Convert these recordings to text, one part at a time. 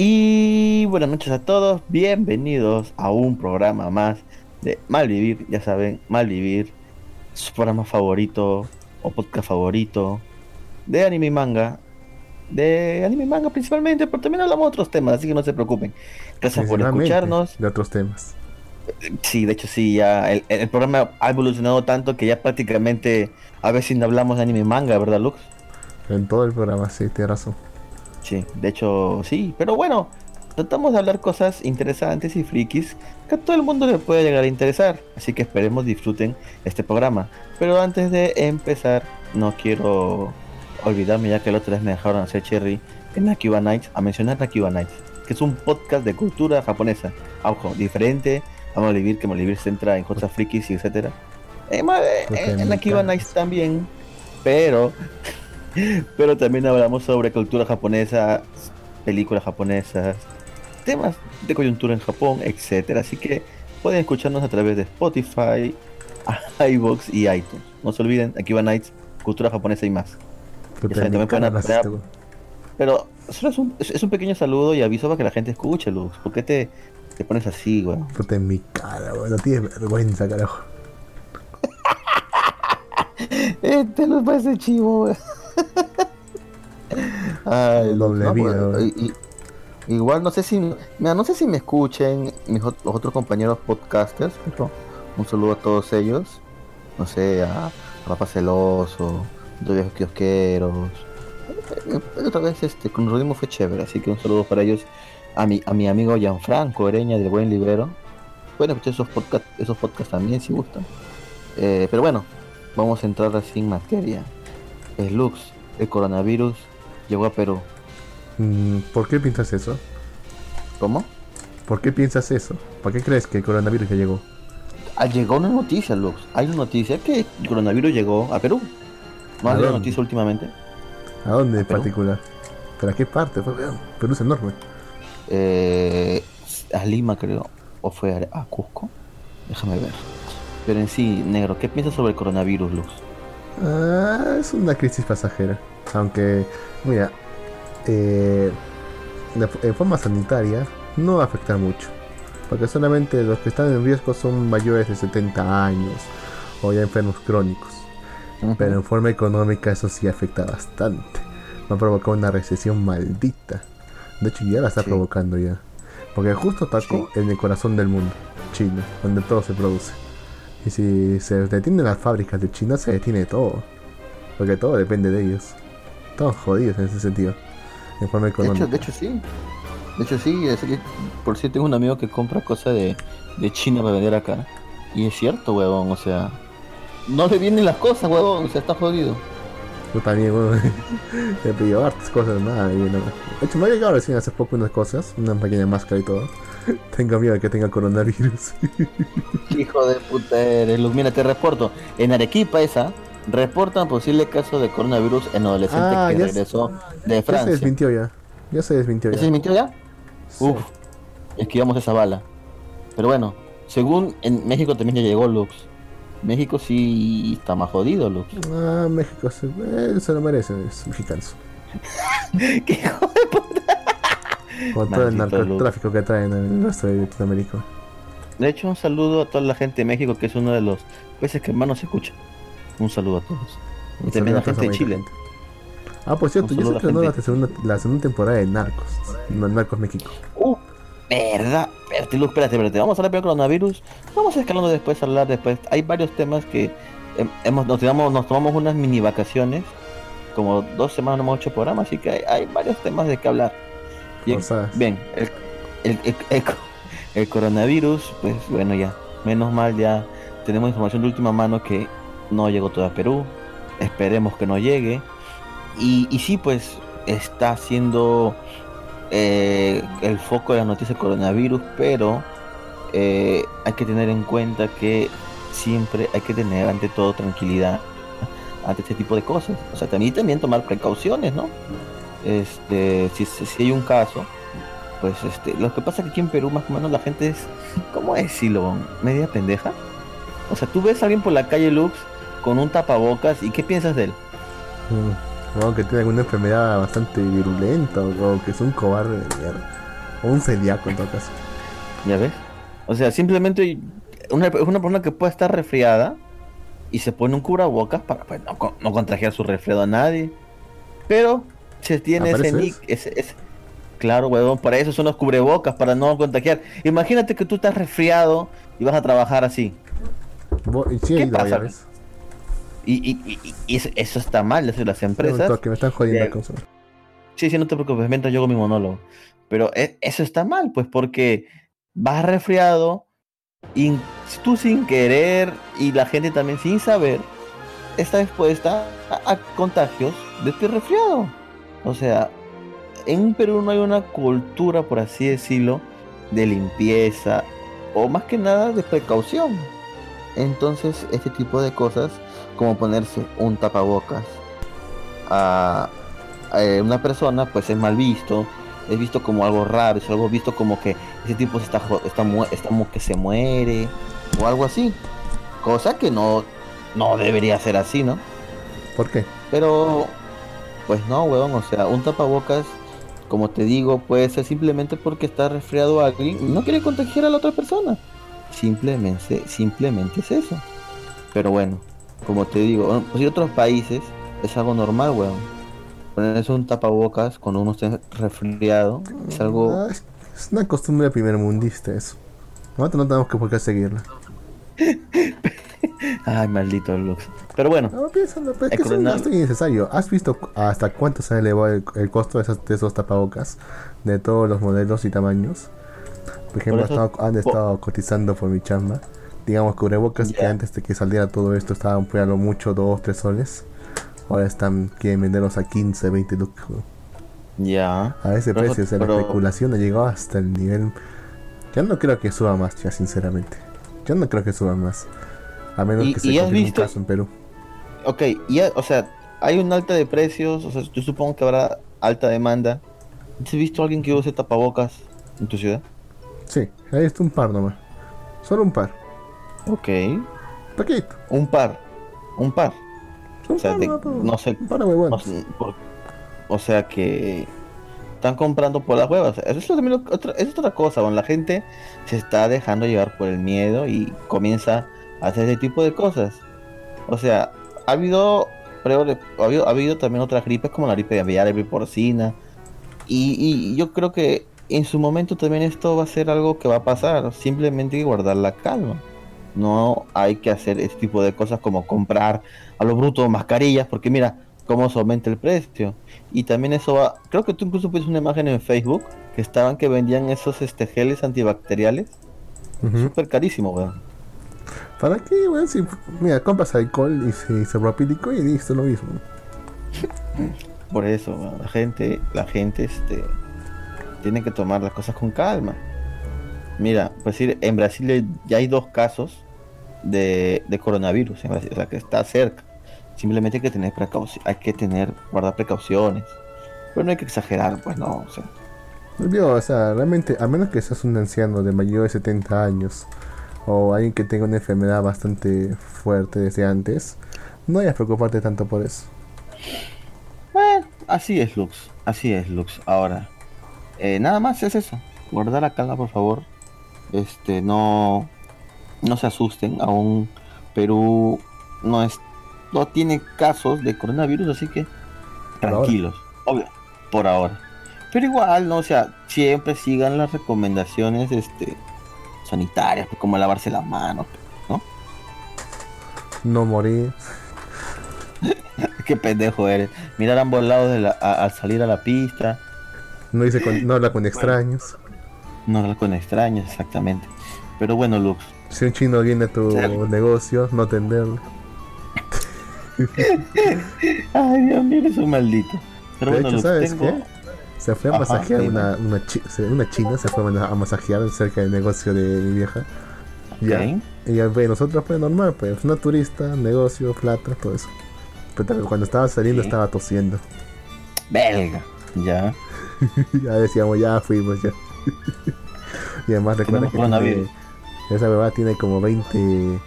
Y buenas noches a todos, bienvenidos a un programa más de Malvivir, ya saben, Malvivir, su programa favorito o podcast favorito de anime y manga, de anime y manga principalmente, pero también hablamos de otros temas, así que no se preocupen. Gracias por escucharnos. De otros temas. Sí, de hecho sí, ya el, el, programa ha evolucionado tanto que ya prácticamente a veces no hablamos de anime y manga, ¿verdad, Lux? En todo el programa, sí, tienes razón. Sí, de hecho sí, pero bueno, tratamos de hablar cosas interesantes y frikis que a todo el mundo le puede llegar a interesar, así que esperemos disfruten este programa. Pero antes de empezar, no quiero olvidarme ya que el otro vez me dejaron hacer cherry en Nakiba Nights, a mencionar Nakiba Nights, que es un podcast de cultura japonesa, ojo, diferente a Malivir, que Malivir se centra en cosas frikis y etcétera. Eh, en, en Nakiba Nights también, pero pero también hablamos sobre cultura japonesa, películas japonesas, temas de coyuntura en Japón, etcétera. Así que pueden escucharnos a través de Spotify, iBox y iTunes. No se olviden, aquí va Nights, cultura japonesa y más. pero solo es un, es un pequeño saludo y aviso para que la gente escuche, Luz. ¿Por qué te, te pones así, güey? Puta en mi cara, güey. No tienes vergüenza, carajo. este no parece chivo, güey. Ay, doble no, vida, pues, y, igual no sé si mira, no sé si me escuchen mis los otros compañeros podcasters, pero un saludo a todos ellos. No sé, a, a Papa Celoso, a viejos kiosqueros. Otra vez este, con Rodimo fue chévere, así que un saludo para ellos. A mi, a mi amigo Gianfranco Ereña del Buen Librero. Pueden escuchar esos podcasts, esos podcasts también si gustan. Eh, pero bueno, vamos a entrar así en materia. Es Lux, el coronavirus llegó a Perú. Mm, ¿Por qué piensas eso? ¿Cómo? ¿Por qué piensas eso? ¿Por qué crees que el coronavirus ya llegó? Ah, llegó una noticia, Lux. Hay una noticia que el coronavirus llegó a Perú. ¿No hay una noticia últimamente? ¿A dónde en particular? ¿Pero a qué parte? Perú es enorme. Eh, a Lima, creo. ¿O fue a, Cusco? Déjame ver. Pero en sí, negro, ¿qué piensas sobre el coronavirus, Luz? Ah, es una crisis pasajera. Aunque, mira, eh, en forma sanitaria no va a afectar mucho. Porque solamente los que están en riesgo son mayores de 70 años o ya enfermos crónicos. Pero en forma económica eso sí afecta bastante. Va a provocar una recesión maldita. De hecho ya la está provocando ya. Porque justo atacó en el corazón del mundo, China, donde todo se produce. Y si se detienen las fábricas de China, se detiene todo. Porque todo depende de ellos. Estamos jodidos en ese sentido. En forma económica. De hecho, sí. De hecho, sí. por cierto, tengo un amigo que compra cosas de, de China para vender acá. Y es cierto, huevón. O sea, no le vienen las cosas, huevón. O sea, está jodido. Yo también, huevón. He pedido hartas cosas, nada. Y no. De hecho, me ha llegado recién hace poco unas cosas. Una pequeña máscara y todo. Tengo miedo de que tenga coronavirus. Hijo de puta eres, Mira, te reporto. En Arequipa esa, reportan posible caso de coronavirus en adolescente ah, que regresó de Francia. Ya se desmintió ya. Ya se desmintió ya. ¿Se desmintió ya? Uf, esquivamos esa bala. Pero bueno, según en México también ya llegó Lux. México sí está más jodido, Lux. Ah, México se, eh, se lo merece, es mexicano. ¿Qué hijo de puta? Con todo el narcotráfico que traen en nuestro Latinoamérica. De hecho, un saludo a toda la gente de México, que es uno de los países que más nos escucha. Un saludo a todos. y también a la gente de Chile. Ah, por cierto, ya se estrenó la, segunda, la segunda temporada de Narcos. Narcos México. Verdad. Espérate, Luz, espérate, espérate. Vamos a hablar primero coronavirus. Vamos escalando después, a hablar después. Hay varios temas que hemos, nos, tomamos unas mini vacaciones. Como dos semanas no hemos hecho programa, así que hay, hay varios temas de que hablar. Bien, bien el, el, el, coronavirus, pues bueno, ya, menos mal, ya tenemos información de última mano que no llegó todo a Perú, esperemos que no llegue. Y, y sí, pues está siendo eh, el foco de la noticia del coronavirus, pero eh, hay que tener en cuenta que siempre hay que tener ante todo tranquilidad ante este tipo de cosas. O sea, también, tomar precauciones, ¿no? este, si, hay un caso, pues este, lo que pasa que aquí en Perú más o menos la gente es, ¿cómo decirlo? Media pendeja. O sea, tú ves a alguien por la calle Lux con un tapabocas y ¿qué piensas de él? Mm, que tiene alguna enfermedad bastante virulenta o, que es un cobarde de mierda. O un celíaco en todo caso. ¿Ya ves? O sea, simplemente una, una persona que puede estar resfriada y se pone un cubrebocas para pues, no, no, contagiar su resfriado a nadie. Pero se tiene ese nick, ese, Claro, huevón, para eso son los cubrebocas, para no contagiar. Imagínate que tú estás resfriado y vas a trabajar así. ¿Qué pasa? Y, y, y, eso, está mal, eso las empresas. que me están jodiendo con Sí, sí, no te preocupes, mientras yo con mi monólogo. Pero e, eso está mal, pues, porque vas resfriado y tú sin querer y la gente también sin saber está expuesta a, contagios de este resfriado. O sea, en Perú no hay una cultura, por así decirlo, de limpieza o más que nada de precaución. Entonces, este tipo de cosas, como ponerse un tapabocas a, una persona, pues es mal visto, es visto como algo raro, es algo visto como que ese tipo está, está, está que se muere o algo así. Cosa que no, no debería ser así, ¿no? ¿Por qué? Pero, pues no, weón, o sea, un tapabocas, como te digo, puede ser simplemente porque está resfriado alguien y no quiere contagiar a la otra persona. Simplemente, simplemente es eso. Pero bueno, como te digo, pues en otros países es algo normal, weón. Ponerse un tapabocas cuando uno esté resfriado es algo... Ah, es una costumbre primer mundista eso. Nosotros no tenemos que por qué seguirla. Ay, maldito Lux. Pero bueno. No, piénsalo, pues, es que es innecesario. ¿Has visto hasta cuánto se ha elevado el, costo de esos, de esos tapabocas? De todos los modelos y tamaños. Por ejemplo, han estado cotizando por mi chamba. Digamos, cubrebocas que antes de que saliera todo esto estaban lo mucho 2, 3 soles. Ahora están, quieren venderlos a 15, 20 lucas. Ya. A ese precio, o sea, la especulación ha llegado hasta el nivel. Ya no creo que suba más, ya, sinceramente. Yo no creo que suba más. A menos que se confirme un caso en Perú. Ok, y o sea, hay un alta de precios, o sea, yo supongo que habrá alta demanda. ¿Has visto a alguien que use tapabocas en tu ciudad? Sí, ahí está un par nomás. Solo un par. Ok. Un par. Un par. o sea, no sé. o sea que están comprando por las huevas. Eso es, otra, es otra cosa. la gente se está dejando llevar por el miedo y comienza a hacer ese tipo de cosas. O sea, ha habido, ha habido, ha habido también otras gripes como la gripe aviar, la gripe porcina. Y, y yo creo que en su momento también esto va a ser algo que va a pasar. Simplemente hay que guardar la calma. No hay que hacer este tipo de cosas como comprar a lo bruto mascarillas, porque mira cómo se aumenta el precio. Y también eso va. Creo que tú incluso pusiste una imagen en Facebook que estaban que vendían esos este, geles antibacteriales. Súper carísimo, weón. ¿Para qué, weón? Si, mira, compras alcohol y se, se y listo, lo mismo. Por eso, la gente, la gente, este tienen que tomar las cosas con calma. Mira, pues decir, en Brasil ya hay dos casos de, coronavirus en Brasil, o sea que está cerca. Simplemente hay que tener precaución, hay que tener, guardar precauciones. Pero no hay que exagerar, pues no, o sea. o sea, realmente, a menos que seas un anciano de mayor de 70 años o alguien que tenga una enfermedad bastante fuerte desde antes, no hayas preocuparte tanto por eso. Bueno, así es, Lux. Así es, Lux. Ahora, eh, nada más es eso. Guardar la calma, por favor. Este, no, no se asusten. Aún Perú no es, no tiene casos de coronavirus, así que tranquilos. Obvio, por ahora. Pero igual, no, o sea, siempre sigan las recomendaciones, este, sanitarias, pues, como lavarse las manos, ¿no? No morir. Qué pendejo eres. Mirar ambos lados al salir a la pista no, dice no habla con extraños. No habla con extraños, exactamente. Pero bueno, Lux. Si un chino viene a tu negocio, no atenderlo. Ay, Dios mío, eres un maldito. Pero de hecho, ¿sabes qué? Se fue a masajear una, una, una, china, se fue a masajear cerca del negocio de mi vieja. Ya. Y ya, pues, nosotros fue normal, pues, una turista, negocio, plata, todo eso. Pero cuando estaba saliendo estaba tosiendo. Belga, ya. ya decíamos, ya fuimos ya. y además recuerda que esa bebé tiene como 20,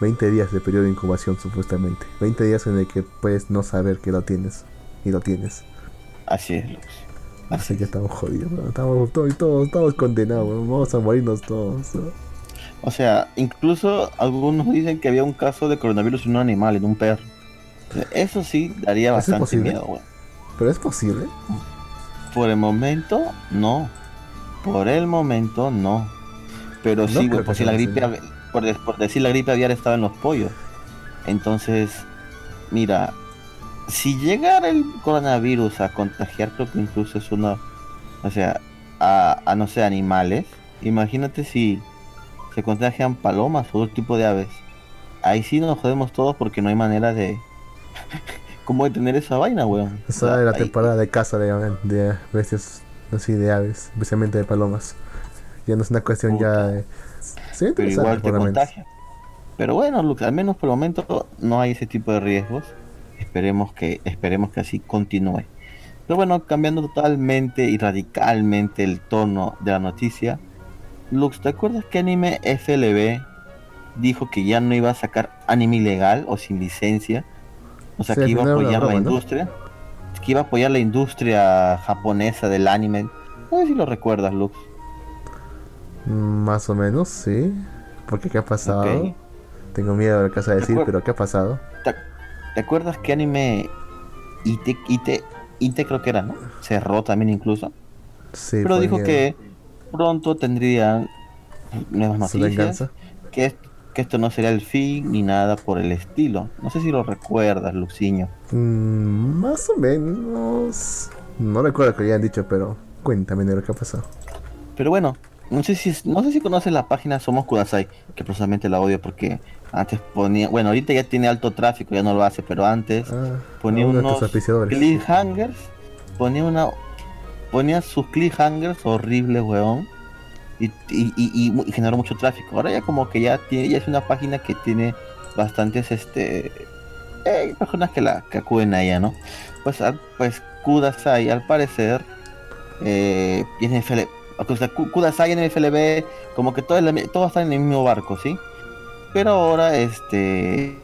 20 días de periodo de incubación supuestamente. 20 días en el que puedes no saber que lo tienes. Y lo tienes. Así es, Lux. Así que estamos jodidos, weón. estamos todos, todos, todos condenados, vamos a morirnos todos. O sea, incluso algunos dicen que había un caso de coronavirus en un animal, en un perro. O sea, Eso sí daría ¿Eso es bastante miedo, weón. Pero es posible. Por el momento, no. Por el momento, no. Pero No sí, güey, por si la gripe, por, de- por decir la gripe aviar estaba en los pollos. Entonces, mira, si llegara el coronavirus a contagiar, creo que incluso es una, o sea, a, a no sé, animales. Imagínate si se contagian palomas o otro tipo de aves. Ahí sí nos jodemos todos porque no hay manera de... ¿Cómo detener esa vaina, weón? O Esa sea, es la ahí- temporada de caza de, de bestias, así de aves, especialmente de palomas. Ya no es una cuestión ya Puta. de. Sería pero igual te contagia. Pero bueno, Lux, al menos por el momento no hay ese tipo de riesgos. Esperemos que, esperemos que así continúe. Pero bueno, cambiando totalmente y radicalmente el tono de la noticia, Lux, ¿te acuerdas que Anime FLB dijo que ya no iba a sacar anime ilegal o sin licencia? O sea, Sí, que iba a apoyar la industria. Que iba a apoyar la industria japonesa del anime. No sé si lo recuerdas, Lux. Más o menos, sí. Porque qué ha pasado? Tengo miedo de lo que vas a decir, pero ¿qué ha pasado? ¿Te, te acuerdas que anime Ite, Ite, Ite creo que era, ¿no? Cerró también incluso. Sí, pero dijo miedo. que pronto tendrían nuevas noticias. Que, es- que esto no sería el fin ni nada por el estilo. No sé si lo recuerdas, Luciño. Mm, más o menos. No recuerdo que lo hayan dicho, pero cuéntame de lo que ha pasado. Pero bueno, no sé si no sé si conoces la página Somos Kudasai, que personalmente la odio porque antes ponía, bueno, ahorita ya tiene alto tráfico, ya no lo hace, pero antes Ah, ponía unos cliffhangers, ponía una ponía sus cliffhangers horribles, weón. Y, y, y- generó mucho tráfico. Ahora ya como que ya tiene, ya es una página que tiene bastantes este eh, personas que la que acuden a ella, ¿no? Pues al- pues Kudasai al parecer eh, NFL, o sea, Ku- Kudasai y NFLB como que todo es la mi- todos están en el mismo barco, ¿sí? Pero ahora este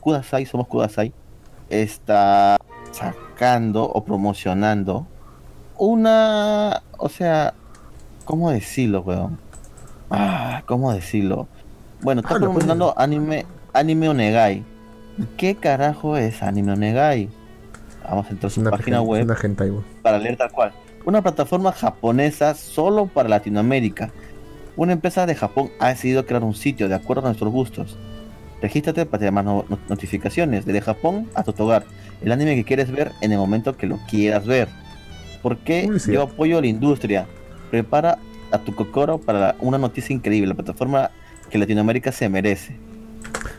Kudasai, somos Kudasai, está sacando o promocionando una, o sea, ¿cómo decirlo, weón? Ah, ¿cómo decirlo? Bueno, está Ah, promocionando anime, anime Onegai. ¿Qué carajo es anime Onegai? Vamos a entrar a su una, página web una para leer tal cual. Una plataforma japonesa solo para Latinoamérica. Una empresa de Japón ha decidido crear un sitio de acuerdo a nuestros gustos. Regístrate para tener más no- no- notificaciones. Desde Japón a tu hogar. El anime que quieres ver en el momento que lo quieras ver. Porque yo apoyo a la industria. Prepara a tu Kokoro para una noticia increíble. La plataforma que Latinoamérica se merece.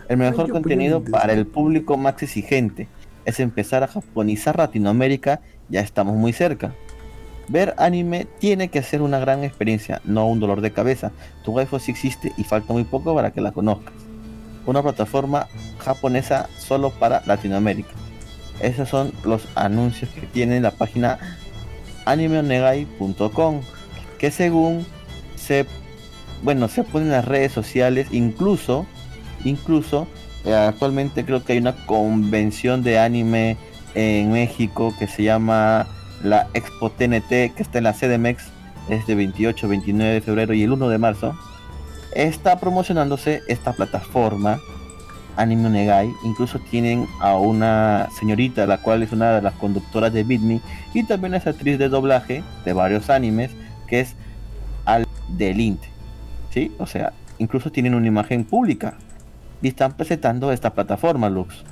El mejor contenido para el público más exigente es empezar a japonizar Latinoamérica. Ya estamos muy cerca. Ver anime tiene que ser una gran experiencia, no un dolor de cabeza. Tu waifu sí existe y falta muy poco para que la conozcas. Una plataforma japonesa solo para Latinoamérica. Esos son los anuncios que tiene la página animeonegai.com que según se bueno se pone en las redes sociales incluso incluso eh, actualmente creo que hay una convención de anime en México que se llama la Expo TNT que está en la CDMX es de 28 29 de febrero y el 1 de marzo está promocionándose esta plataforma Anime Onegai incluso tienen a una señorita la cual es una de las conductoras de Beat Me y también es actriz de doblaje de varios animes que es Al Delint ¿sí? o sea incluso tienen una imagen pública y están presentando esta plataforma Lux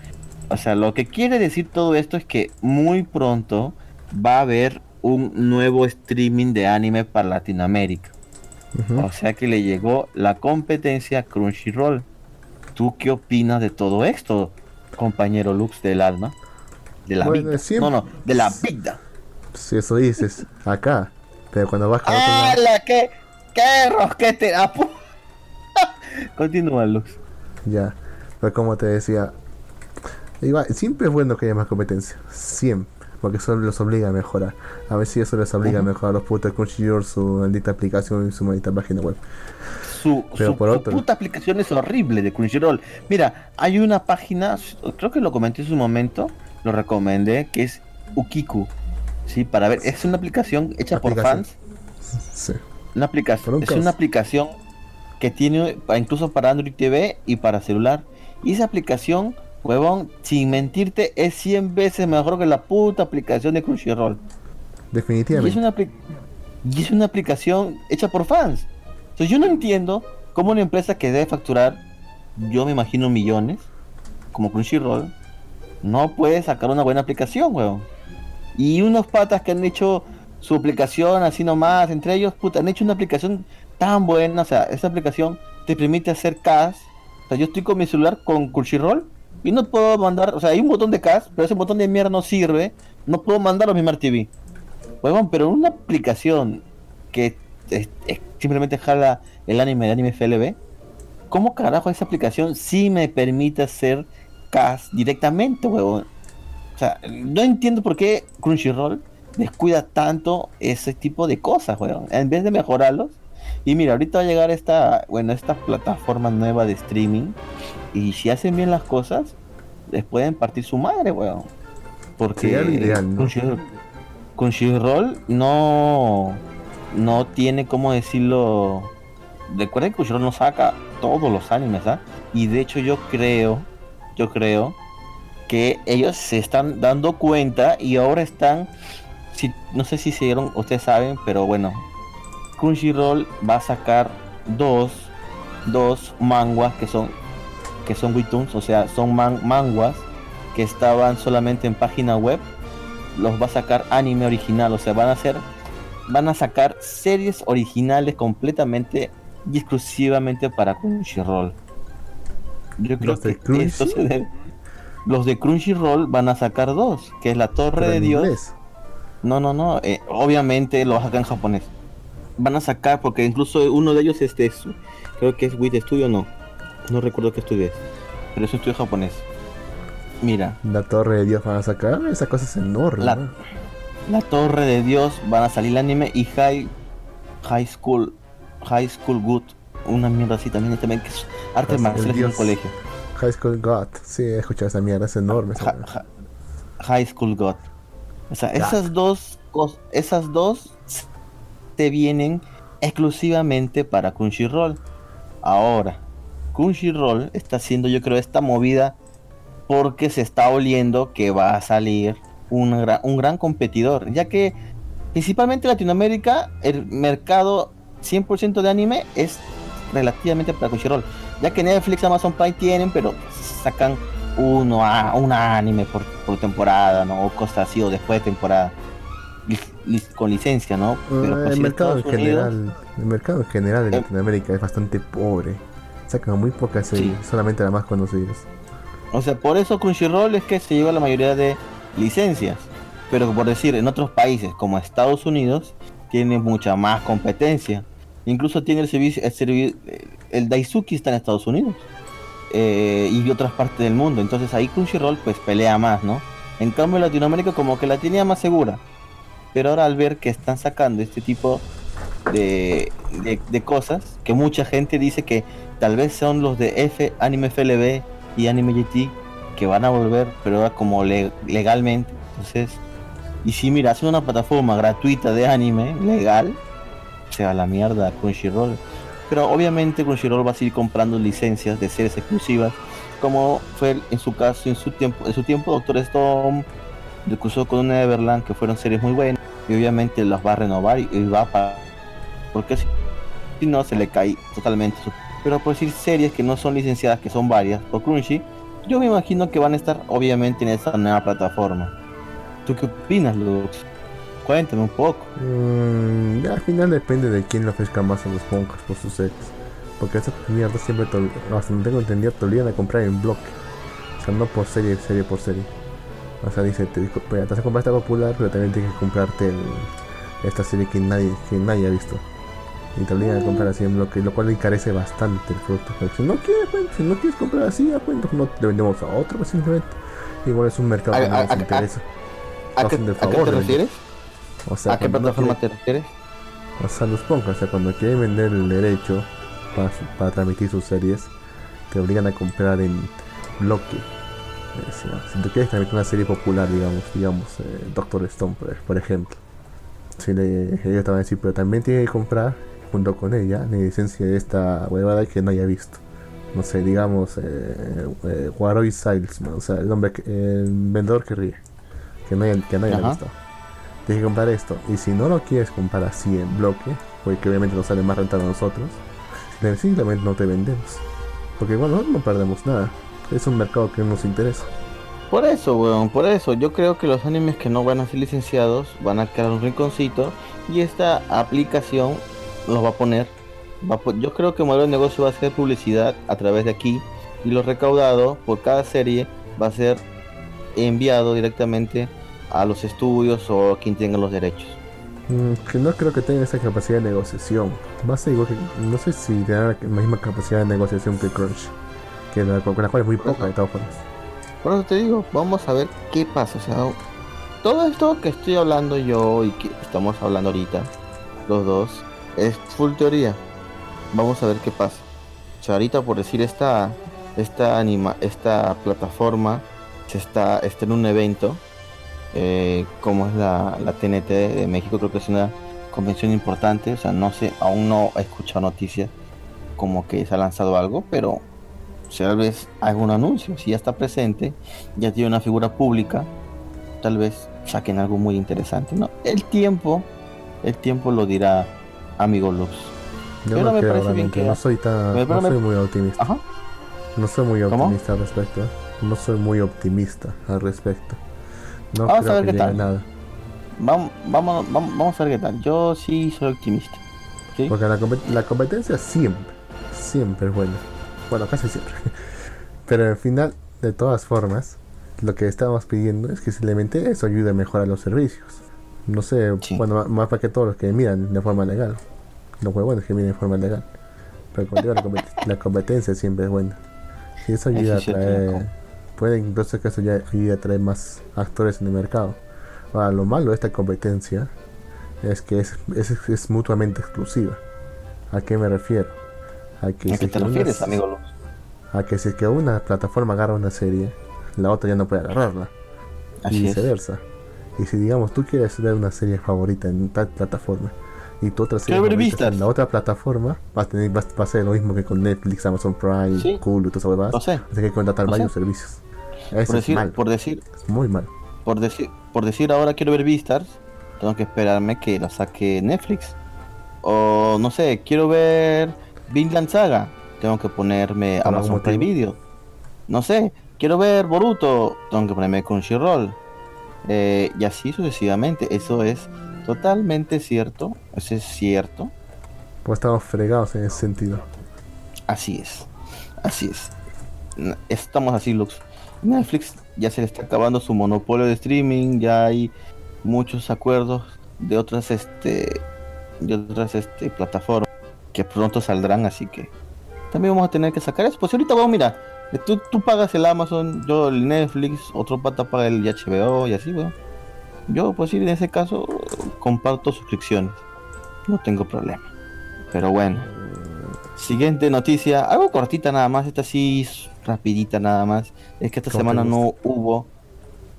o sea lo que quiere decir todo esto es que muy pronto va a haber un nuevo streaming de anime para Latinoamérica o sea que le llegó la competencia a Crunchyroll. ¿Tú qué opinas de todo esto, compañero Lux del alma? De la Bueno, vida. siempre- No, no, de la vida. Si eso dices, acá. Pero cuando vas a otro lado- ¡Hala! ¡Qué, qué rosquete! apu! Continúa, Lux. Ya. Pero como te decía, igual, siempre es bueno que haya más competencia. Siempre. Porque eso los obliga a mejorar. A ver si eso les obliga Ujú. a mejorar a los putos Crunchyroll, su maldita aplicación y su maldita página web. Su, Pero su- por su otro- puta aplicación es horrible de Crunchyroll. Mira, hay una página, creo que lo comenté en su momento, lo recomendé, que es Ukiku. Sí, para ver, es una aplicación hecha por fans. Sí. Una aplicación, un es una aplicación que tiene incluso para Android TV y para celular. Y esa aplicación, huevón, sin mentirte, es 100 veces mejor que la puta aplicación de Crunchyroll. Y es Definitivamente. una, y es una aplicación hecha por fans. Entonces yo no entiendo cómo una empresa que debe facturar, yo me imagino millones, como Crunchyroll, no puede sacar una buena aplicación, weón. Y unos patas que han hecho su aplicación así nomás, entre ellos, puta, han hecho una aplicación tan buena, o sea, esa aplicación te permite hacer CAS. O sea, yo estoy con mi celular con Crunchyroll y no puedo mandar, o sea, hay un botón de CAS, pero ese botón de mierda no sirve, no puedo mandarlo a mi Smart TV. Huevón, pero una aplicación que simplemente jala el anime de anime FLB, ¿cómo carajo esa aplicación sí me permite hacer CAS directamente, huevón? O sea, no entiendo por qué Crunchyroll descuida tanto ese tipo de cosas, huevón. En vez de mejorarlos. Y mira, ahorita va a llegar esta, bueno, esta plataforma nueva de streaming. Y si hacen bien las cosas, les pueden partir su madre, weón. Porque Sería lo ideal, ¿no? Crunchyroll, Crunchyroll no, no tiene, ¿cómo decirlo? Recuerden que Crunchyroll no saca todos los animes, ¿ah? Y de hecho yo creo, yo creo que ellos se están dando cuenta y ahora están, si, no sé si se dieron, ustedes saben, pero bueno, Crunchyroll va a sacar dos, dos manguas que son que son webtoons, o sea, son man- manguas que estaban solamente en página web, los va a sacar anime original, o sea, van a hacer van a sacar series originales completamente y exclusivamente para Crunchyroll. Yo creo ¿Los de que debe- los de Crunchyroll van a sacar dos, que es la Torre Pero de Dios. inglés. No, no, no. eh, obviamente lo sacan en japonés. Van a sacar, porque incluso uno de ellos este es, creo que es WIT Studio, no. No recuerdo qué estudio es. Pero es un estudio japonés. Mira, La torre de Dios van a sacar. Esa cosa es enorme. La- ¿no? La Torre de Dios van a salir el anime y High High School High School Good. Una mierda así también, también que es artes El marciales en Dios. colegio. High School God. Sí, he escuchado esa mierda. Es enorme. esa ja- High School God. O sea, God. esas dos esas dos te vienen exclusivamente para Crunchyroll. Ahora, Crunchyroll está haciendo yo creo esta movida porque se está oliendo que va a salir un gran, un gran competidor, ya que principalmente en Latinoamérica el mercado 100% de anime es relativamente para Crunchyroll, ya que Netflix, Amazon Prime tienen, pero sacan uno a un anime por, por temporada, ¿no? O cosas así, o después de temporada. Con licencia, ¿no? pues, Ah, si el mercado en Unidos- general. El mercado en general de Eh. Latinoamérica es bastante pobre. Sacan muy pocas series. Sí. Solamente las más conocidas. O sea, por eso Crunchyroll es que se lleva la mayoría de licencias. Pero por decir, en otros países como Estados Unidos, tiene mucha más competencia. Incluso tiene el servicio, el, servi- eh, el Daisuki está en Estados Unidos. eh, y otras partes del mundo. Entonces ahí Crunchyroll pues pelea más, ¿no? En cambio Latinoamérica como que la tenía más segura. Pero ahora al ver que están sacando este tipo de, de, cosas, que mucha gente dice que tal vez son los de F, Anime FLB y Anime GT que van a volver, pero ahora como le- legalmente. Entonces, y si mira, hacen una plataforma gratuita de anime legal, se va a la mierda Crunchyroll. Pero obviamente Crunchyroll va a seguir comprando licencias de series exclusivas, como fue en su caso, en su tiempo, en su tiempo Doctor Stone, lo que usó con Neverland, que fueron series muy buenas, y obviamente las va a renovar y, y va a pagar, porque si, si no se le cae totalmente su pero por decir series que no son licenciadas, que son varias por Crunchy, yo me imagino que van a estar obviamente en esa nueva plataforma. ¿Tú qué opinas, Lux? Cuéntame un poco. Mm, al final depende de quién le ofrezca más a los punkers por sus series. Porque esas mierdas siempre, hasta donde tengo entendido, te obligan a comprar en bloque. O sea, no por serie, serie por serie. O sea, dice, te, dijo, "Mira, te vas a comprar esta popular, pero también tienes que comprarte el- esta serie que nadie, que nadie ha visto. Y te obligan a comprar así en bloque, lo cual encarece bastante el producto. Pero si no quieres, pues, si no quieres comprar así, ya, pues, no le vendemos a otro, pues, simplemente. Igual es un mercado que A- no a- nos a- interesa. ¿A qué, Hacen el a qué favor te refieres? O sea, ¿A qué no plataforma quiere- te refieres? o sea, los pongas, o sea, cuando quieren vender el derecho para transmitir sus series, te obligan a comprar en bloque. Si, si tú quieres también una serie popular, digamos, digamos, eh, Doctor Stone, por, ejemplo. Si le, ellos te van a decir, pero también tiene que comprar, junto con ella, la licencia de esta huevada que no haya visto. No sé, digamos, eh, eh, Waroi Salesman, o sea, el hombre, que- el vendedor que ríe, que no haya, que no haya Ajá. visto. Tienes que comprar esto. Y si no lo quieres comprar así en bloque, porque obviamente nos sale más rentable a nosotros, simplemente no te vendemos. Porque igual nosotros no perdemos nada. Es un mercado que nos interesa. Por eso, weón, por eso. Yo creo que los animes que no van a ser licenciados van a quedar en un rinconcito y esta aplicación los va a poner. va a po- yo creo que el modelo de negocio va a ser publicidad a través de aquí y lo recaudado por cada serie va a ser enviado directamente a los estudios o a quien tenga los derechos. Mm, que no creo que tenga esa capacidad de negociación. Va a ser igual que. No sé si tendrá la misma capacidad de negociación que Crunch. Que la, con es muy poca de todas formas. Por eso te digo, vamos a ver qué pasa. O sea, todo esto que estoy hablando yo y que estamos hablando ahorita, los dos, es full teoría. Vamos a ver qué pasa. O sea, ahorita por decir esta, esta anima, esta plataforma se está, está en un evento, eh, como es la, la TNT de México, creo que es una convención importante. O sea, no sé, aún no he escuchado noticias como que se ha lanzado algo, pero tal vez haga un anuncio, si ya está presente, ya tiene una figura pública, tal vez saquen algo muy interesante, ¿no? El tiempo, el tiempo lo dirá amigo Lux. Yo Pero no me creo parece bien que- No soy tan. No me- soy muy optimista. Ajá. No soy muy ¿Cómo? optimista al respecto. ¿eh? No soy muy optimista al respecto. No Vamos a ver que qué tal. nada. Vamos, vamos, vamos, vamos a ver qué tal. Yo sí soy optimista. ¿sí? Porque la, la competencia siempre, siempre es buena. Bueno, casi siempre. Pero al final, de todas formas, lo que estamos pidiendo es que simplemente eso ayude a mejorar los servicios. No sé, Sí. bueno, más para que todos los que miran de forma legal. Los huevones que miran de forma legal. Pero como digo, la, compet- la competencia siempre es buena. Y eso ayuda Eso es a traer. Puede incluso que eso ya ayude a traer más actores en el mercado. Ahora, lo malo de esta competencia es que es, es, es mutuamente exclusiva. ¿A qué me refiero? A que, ¿A si qué es te refieres, una- amigo? A que si es que una plataforma agarra una serie, la otra ya no puede agarrarla. y Así es. viceversa. Y si digamos tú quieres ver una serie favorita en tal plataforma y tu otra serie favorita en la otra plataforma, va a, tener, va, va a ser lo mismo que con Netflix, Amazon Prime, Sí. Hulu, todas esas huevadas. Lo sé. Vas a que contratar varios sé. servicios. Eso Por es decir, mal, por decir, es muy mal. por decir, por decir ahora quiero ver Beastars, tengo que esperarme que la saque Netflix. O no sé, quiero ver Vinland Saga, tengo que ponerme ¿Por algún Amazon Prime? Video. No sé, quiero ver Boruto, tengo que ponerme Crunchyroll. Eh, y así sucesivamente. Eso es totalmente cierto. Eso es cierto. Pues estamos fregados en ese sentido. Así es. Así es. Estamos así, Lux. Netflix ya se le está acabando su monopolio de streaming, ya hay muchos acuerdos de otras este de otras este plataformas que pronto saldrán, así que también vamos a tener que sacar eso. Pues ahorita vamos, mira, tú, tú pagas el Amazon, yo el Netflix, otro pata paga el HBO y así, weón. Yo, pues sí, en ese caso, comparto suscripciones. No tengo problema. Pero bueno. Siguiente noticia, algo cortita nada más, esta sí es rapidita nada más. Es que esta ¿Cómo te semana no hubo,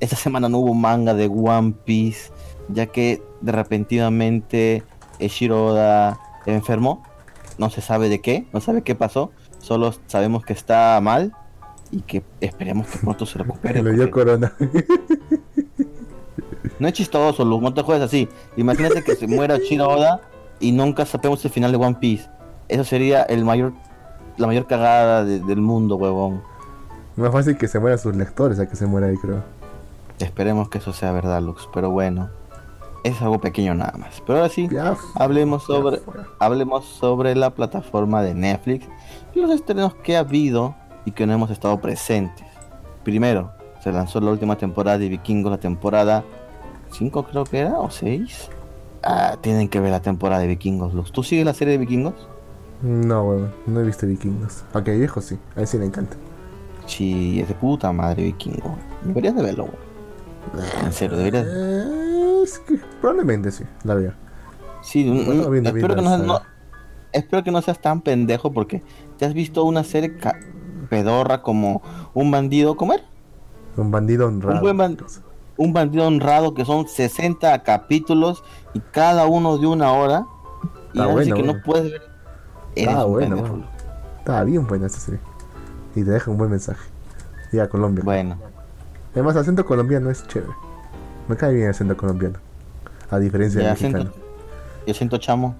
esta semana no hubo manga de One Piece, ya que de repentinamente Eshiro Oda enfermó. No se sabe de qué, no sabe qué pasó, solo sabemos que está mal y que esperemos que pronto se recupere. Le dio corona. no es chistoso, Luz, no te juegues así. Imagínate que se muera Shiro Oda y nunca sabemos el final de One Piece. Eso sería el mayor, la mayor cagada de- del mundo, huevón. Más fácil que se mueran sus lectores a que se muera ahí, creo. Esperemos que eso sea verdad, Lux. Pero bueno, es algo pequeño nada más. Pero ahora sí, Ya, hablemos sobre, hablemos sobre la plataforma de Netflix y los estrenos que ha habido y que no hemos estado presentes. Primero, se lanzó la última temporada de Vikingos, la temporada 5 creo que era, o 6. Ah, tienen que ver la temporada de Vikingos, Lux. ¿Tú sigues la serie de Vikingos? No, weón, no he visto vikingos. Aunque viejo sí, a él sí le encanta. Sí, es de puta madre Vikingo. Deberías de verlo, güey. En serio, deberías. Es que probablemente sí, la veo. Sí, espero, que bien no, no- espero que no seas tan pendejo porque te has visto una serie pedorra como un bandido comer. Un bandido honrado. Un, buen un bandido honrado que son 60 capítulos y cada uno de una hora. Y Está ahora sí bueno, que no puedes ver. Un bueno. Estaba bien buena esta serie. Y te deja un buen mensaje. Y a Colombia. Bueno, Además, el acento colombiano es chévere. Me cae bien el acento colombiano. A diferencia del siento, mexicano. yo siento chamo,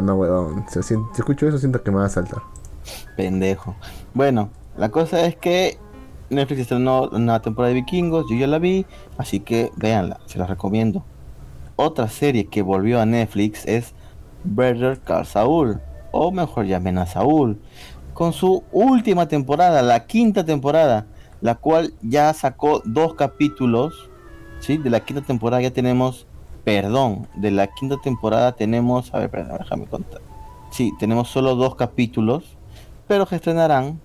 no, huevón. Si, si escucho eso, siento que me va a saltar. pendejo. Bueno, la cosa es que Netflix estrenó una temporada de vikingos, yo ya la vi, así que véanla, se la recomiendo. Otra serie que volvió a Netflix es Better Call Saul, o mejor llamen a Saúl, con su última temporada, la quinta temporada, la cual ya sacó dos capítulos, ¿sí? De la quinta temporada ya tenemos, perdón, de la quinta temporada tenemos, a ver, espera, déjame contar. Sí, tenemos solo dos capítulos, pero se estrenarán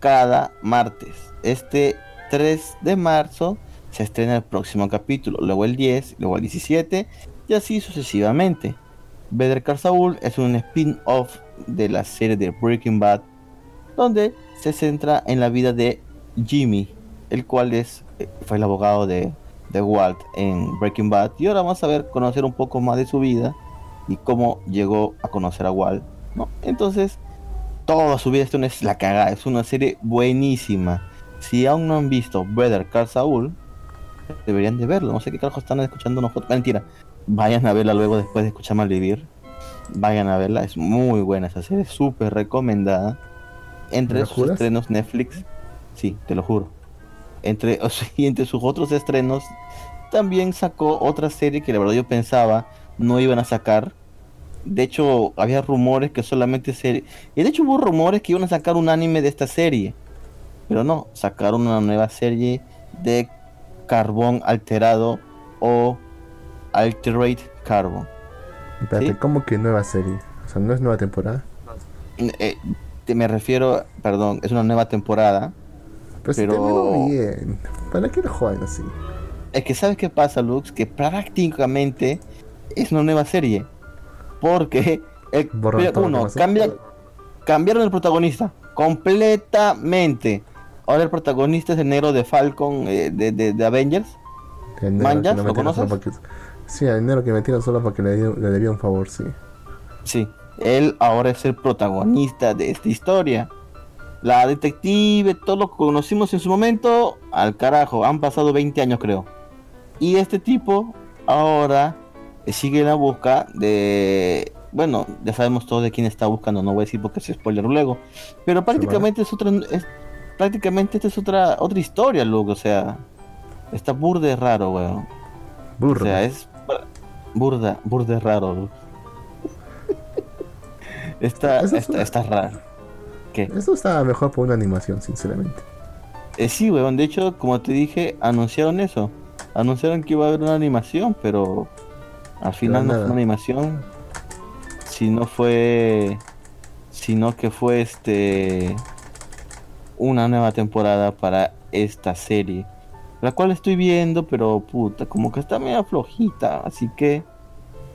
cada martes. Este 3 de marzo se estrena el próximo capítulo, luego el 10, luego el 17 y así sucesivamente. Better Call Saul es un spin-off de la serie de Breaking Bad, donde se centra en la vida de Jimmy, el cual es eh, fue el abogado de, de Walt en Breaking Bad. Y ahora vamos a ver conocer un poco más de su vida y cómo llegó a conocer a Walt. ¿no? Entonces, toda su vida esto no es la cagada, es una serie buenísima. Si aún no han visto Better Call Saul, deberían de verlo. No sé qué carajo están escuchando nosotros. Mentira, vayan a verla luego después de escuchar Malvivir. Vayan a verla, es muy buena esa serie, súper recomendada. Entre ¿Me lo sus estrenos Netflix, sí, te lo juro. Entre, o sea, y entre sus otros estrenos, también sacó otra serie que la verdad yo pensaba no iban a sacar. De hecho, había rumores que solamente serie. Y de hecho hubo rumores que iban a sacar un anime de esta serie. Pero no, sacaron una nueva serie de carbón alterado o Alterate Carbon. Espérate, ¿Sí? ¿cómo que nueva serie? O sea, no es nueva temporada. Eh, te- me refiero, perdón, es una nueva temporada. Pero, Pero- si terminó bien. ¿Para qué lo juegan así? Es que sabes qué pasa, Lux, que prácticamente es una nueva serie. Porque el, uno, cambia, cambiaron el protagonista completamente. Ahora el protagonista es el negro de Falcon eh, de, de- de Avengers. El ¿Manjas? ¿Lo conoces? que- Sí, el enero que metieron solo para que le, le debía un favor, sí. Sí, él ahora es el protagonista de esta historia. La detective, todo lo que conocimos en su momento, al carajo, han pasado 20 años creo. Y este tipo ahora sigue en la busca de... Bueno, ya sabemos todo de quién está buscando, no voy a decir porque es spoiler luego. Pero prácticamente es otra... Es, prácticamente esta es otra otra historia, luego, o sea... Está burde raro, weón. O Burro. sea, es burda, burda raro. Luz. está, está, está raro. ¿Qué? Eso estaba mejor por una animación, sinceramente. Eh, sí, weón. De hecho, como te dije, anunciaron eso. Anunciaron que iba a haber una animación, pero al final no nada. fue una animación. Sino fue. Sino que fue este. Una nueva temporada para esta serie. La cual estoy viendo, pero puta, como que está medio flojita. Así que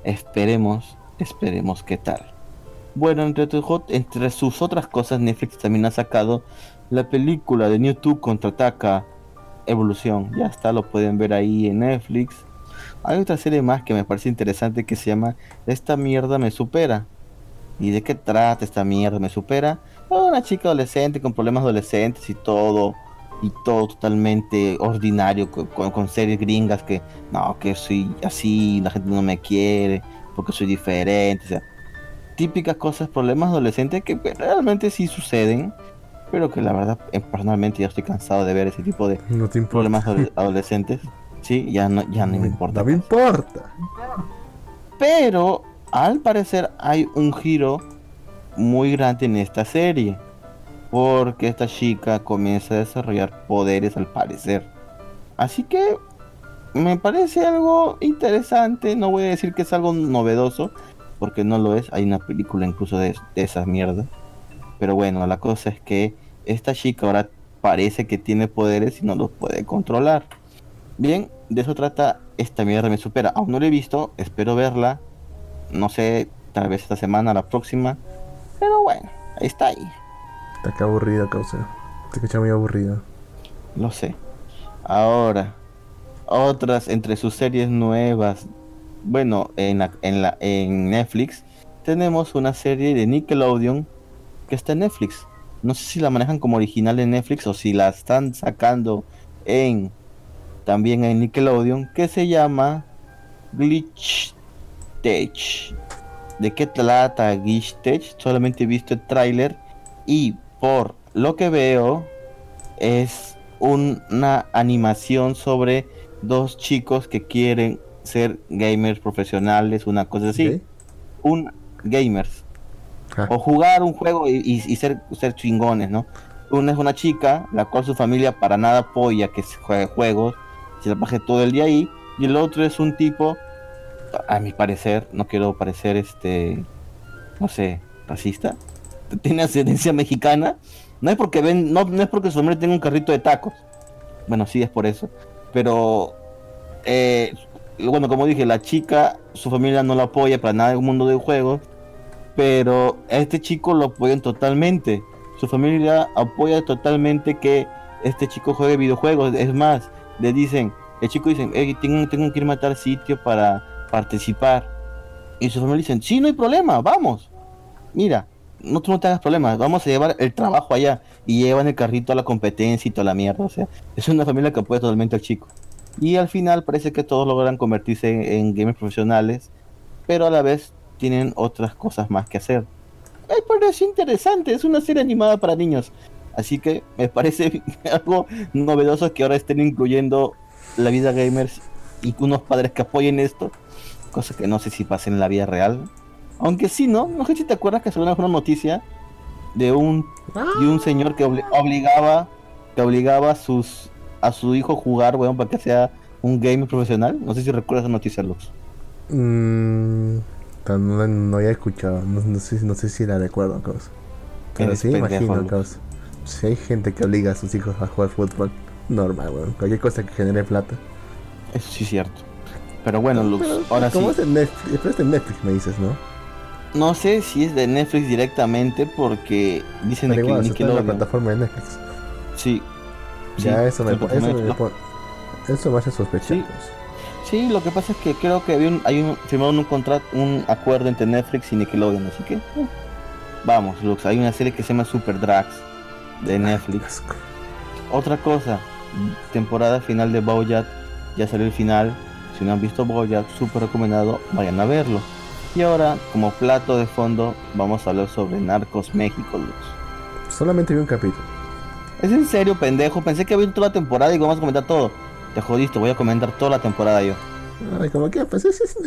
esperemos, esperemos qué tal. Bueno, entre, sus otras cosas, Netflix también ha sacado la película de Mewtwo contraataca Evolución. Ya está, lo pueden ver ahí en Netflix. Hay otra serie más que me parece interesante que se llama Esta mierda me supera. ¿Y de qué trata esta mierda me supera? Una chica adolescente con problemas adolescentes y todo. Y todo totalmente ordinario con- con series gringas que no, que soy así, la gente no me quiere porque soy diferente. O sea, típicas cosas, problemas adolescentes que pues, realmente sí suceden, pero que la verdad, eh, personalmente ya estoy cansado de ver ese tipo de No te problemas ado- adolescentes. Sí, ya no, ya no me importa. No me importa. Pero al parecer hay un giro muy grande en esta serie. Porque esta chica comienza a desarrollar poderes al parecer. Así que me parece algo interesante. No voy a decir que es algo novedoso. Porque no lo es. Hay una película incluso de, de esas mierdas. Pero bueno, la cosa es que esta chica ahora parece que tiene poderes y no los puede controlar. Bien, de eso trata esta mierda me supera. Aún no la he visto, espero verla. No sé, tal vez esta semana, la próxima. Pero bueno, ahí está ahí. Está que aburrido, causa. Te escucha muy aburrido. Lo sé. Ahora, otras entre sus series nuevas. Bueno, en, la, en, la, en Netflix tenemos una serie de Nickelodeon que está en Netflix. No sé si la manejan como original en Netflix o si la están sacando en también en Nickelodeon que se llama Glitch Tech. ¿De qué trata Glitch Tech? Solamente he visto el tráiler y por lo que veo es una animación sobre dos chicos que quieren ser gamers profesionales, una cosa así. Un gamers. Ah. O jugar un juego y, ser, ser chingones, ¿no? Una es una chica, la cual su familia para nada apoya que se juegue juegos, se la paje todo el día ahí. Y el otro es un tipo, a mi parecer, no quiero parecer este, no sé, racista, tiene ascendencia mexicana. No es porque ven, no, no es porque su familia tenga un carrito de tacos. Bueno, sí es por eso. Pero eh, bueno, como dije, la chica, su familia no la apoya para nada en un mundo de juegos, pero este chico lo apoyan totalmente. Su familia apoya totalmente que este chico juegue videojuegos. Es más, le dicen, el chico dice, tengo, tengo que ir a tal sitio para participar. Y su familia dicen, sí, no hay problema, vamos. Mira, no, tú no te hagas problemas, vamos a llevar el trabajo allá. Y llevan el carrito a la competencia y toda la mierda. O sea, es una familia que apoya totalmente al chico. Y al final parece que todos logran convertirse en, gamers profesionales, pero a la vez tienen otras cosas más que hacer. Ay, pero es interesante, es una serie animada para niños. Así que me parece algo novedoso que ahora estén incluyendo la vida gamers y unos padres que apoyen esto. Cosa que no sé si pasa en la vida real. Aunque sí, ¿no? No sé si te acuerdas que salió una noticia de un, de un señor que obligaba que obligaba a sus a su hijo jugar, weón, para que sea un gamer profesional. No sé si recuerdas esa noticia, Lux. Mm, no, no, había escuchado, no, sé, no sé si la recuerdo, causa. Pero sí, imagino, causa. Si hay gente que obliga a sus hijos a jugar fútbol, normal, weón. Cualquier cosa que genere plata. Eso sí es cierto. Pero bueno, Lux, ahora ¿cómo sí. es en Netflix? Pero es de Netflix, me dices, ¿no? No sé si es de Netflix directamente porque dicen que igual, está en la plataforma de Netflix. Sí, ya eso me, eso, me, eso me hace sospechar. Sí. sí. lo que pasa es que creo que había un, hay un, firmado un contrato, un acuerdo entre Netflix y Nickelodeon, así que uh, vamos, Lux, hay una serie que se llama Super Drags de Netflix. Otra cosa, temporada final de Bojack, ya salió el final. Si no han visto Bojack, súper recomendado, vayan a verlo. Y ahora, como plato de fondo, vamos a hablar sobre Narcos México, Lux. Solamente vi un capítulo. Es en serio, pendejo. Pensé que había toda la temporada y vamos a comentar todo. Te jodiste, voy a comentar toda la temporada yo. Ay, como que, pues es,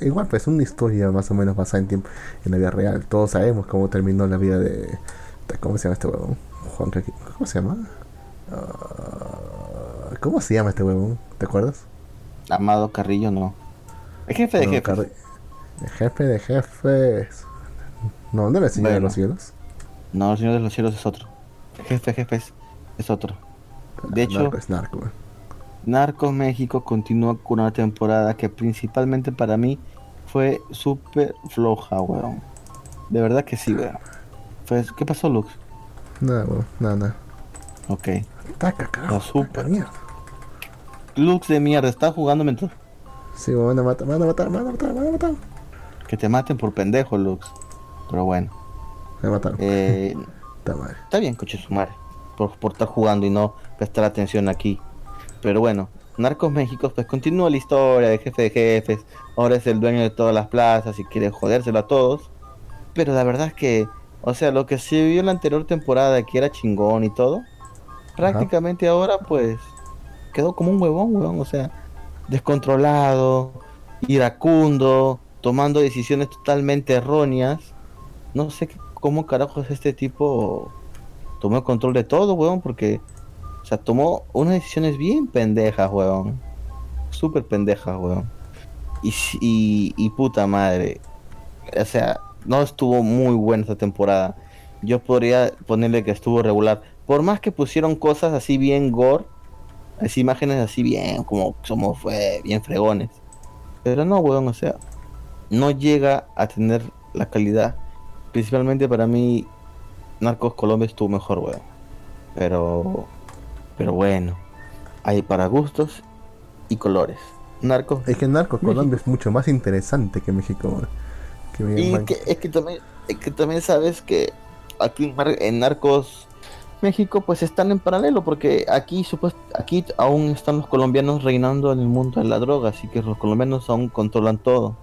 igual, pues una historia más o menos basada en tiempo, en la vida real. Todos sabemos cómo terminó la vida de. ¿Cómo se llama este huevón? Juan ¿Cómo se llama? Ah, ¿Cómo se llama este huevón? ¿Te acuerdas? Amado Carrillo, no. El jefe de jefes. El jefe de jefes. No, ¿no era el Señor de los Cielos? No, el Señor de los Cielos es otro. Jefe, jefe es, otro. De hecho, Narcos México continúa con una temporada que principalmente para mí fue súper floja, weón. De verdad que sí, weón. ¿Qué pasó, Lux? Nada, weón, nada, nada. Ok. Taca, carajo. super. Mierda. Lux de mierda, ¿estás jugando mientras? Sí, me van a matar, me van a matar, me van a matar, me van a matar. Que te maten por pendejo, Lux. Pero bueno. Me mataron. Eh. Está bien, coche su madre. Por, estar jugando y no prestar atención aquí. Pero bueno, Narcos México pues continúa la historia de jefe de jefes. Ahora es el dueño de todas las plazas y quiere jodérselo a todos. Pero la verdad es que, o sea, lo que se vio en la anterior temporada, que era chingón y todo, prácticamente ahora pues quedó como un huevón, huevón. O sea, descontrolado, iracundo, tomando decisiones totalmente erróneas. No sé qué cómo carajos este tipo tomó el control de todo, weón, porque, o sea, tomó unas decisiones bien pendejas, weón. Súper pendejas, weón. Y, y, y puta madre. O sea, no estuvo muy buena esta temporada. Yo podría ponerle que estuvo regular. Por más que pusieron cosas así bien gore, así imágenes así bien, como somos fue bien fregones. Pero no, weón, o sea, no llega a tener la calidad principalmente para mí, Narcos Colombia estuvo mejor, weón. Pero Pero bueno, hay para gustos y colores. Narcos. Es que Narcos Colombia es mucho más interesante que México. Que y que, es, que también, es que también sabes que aquí en Narcos México pues están en paralelo porque aquí aquí aún están los colombianos reinando en el mundo de la droga, así que los colombianos aún controlan todo.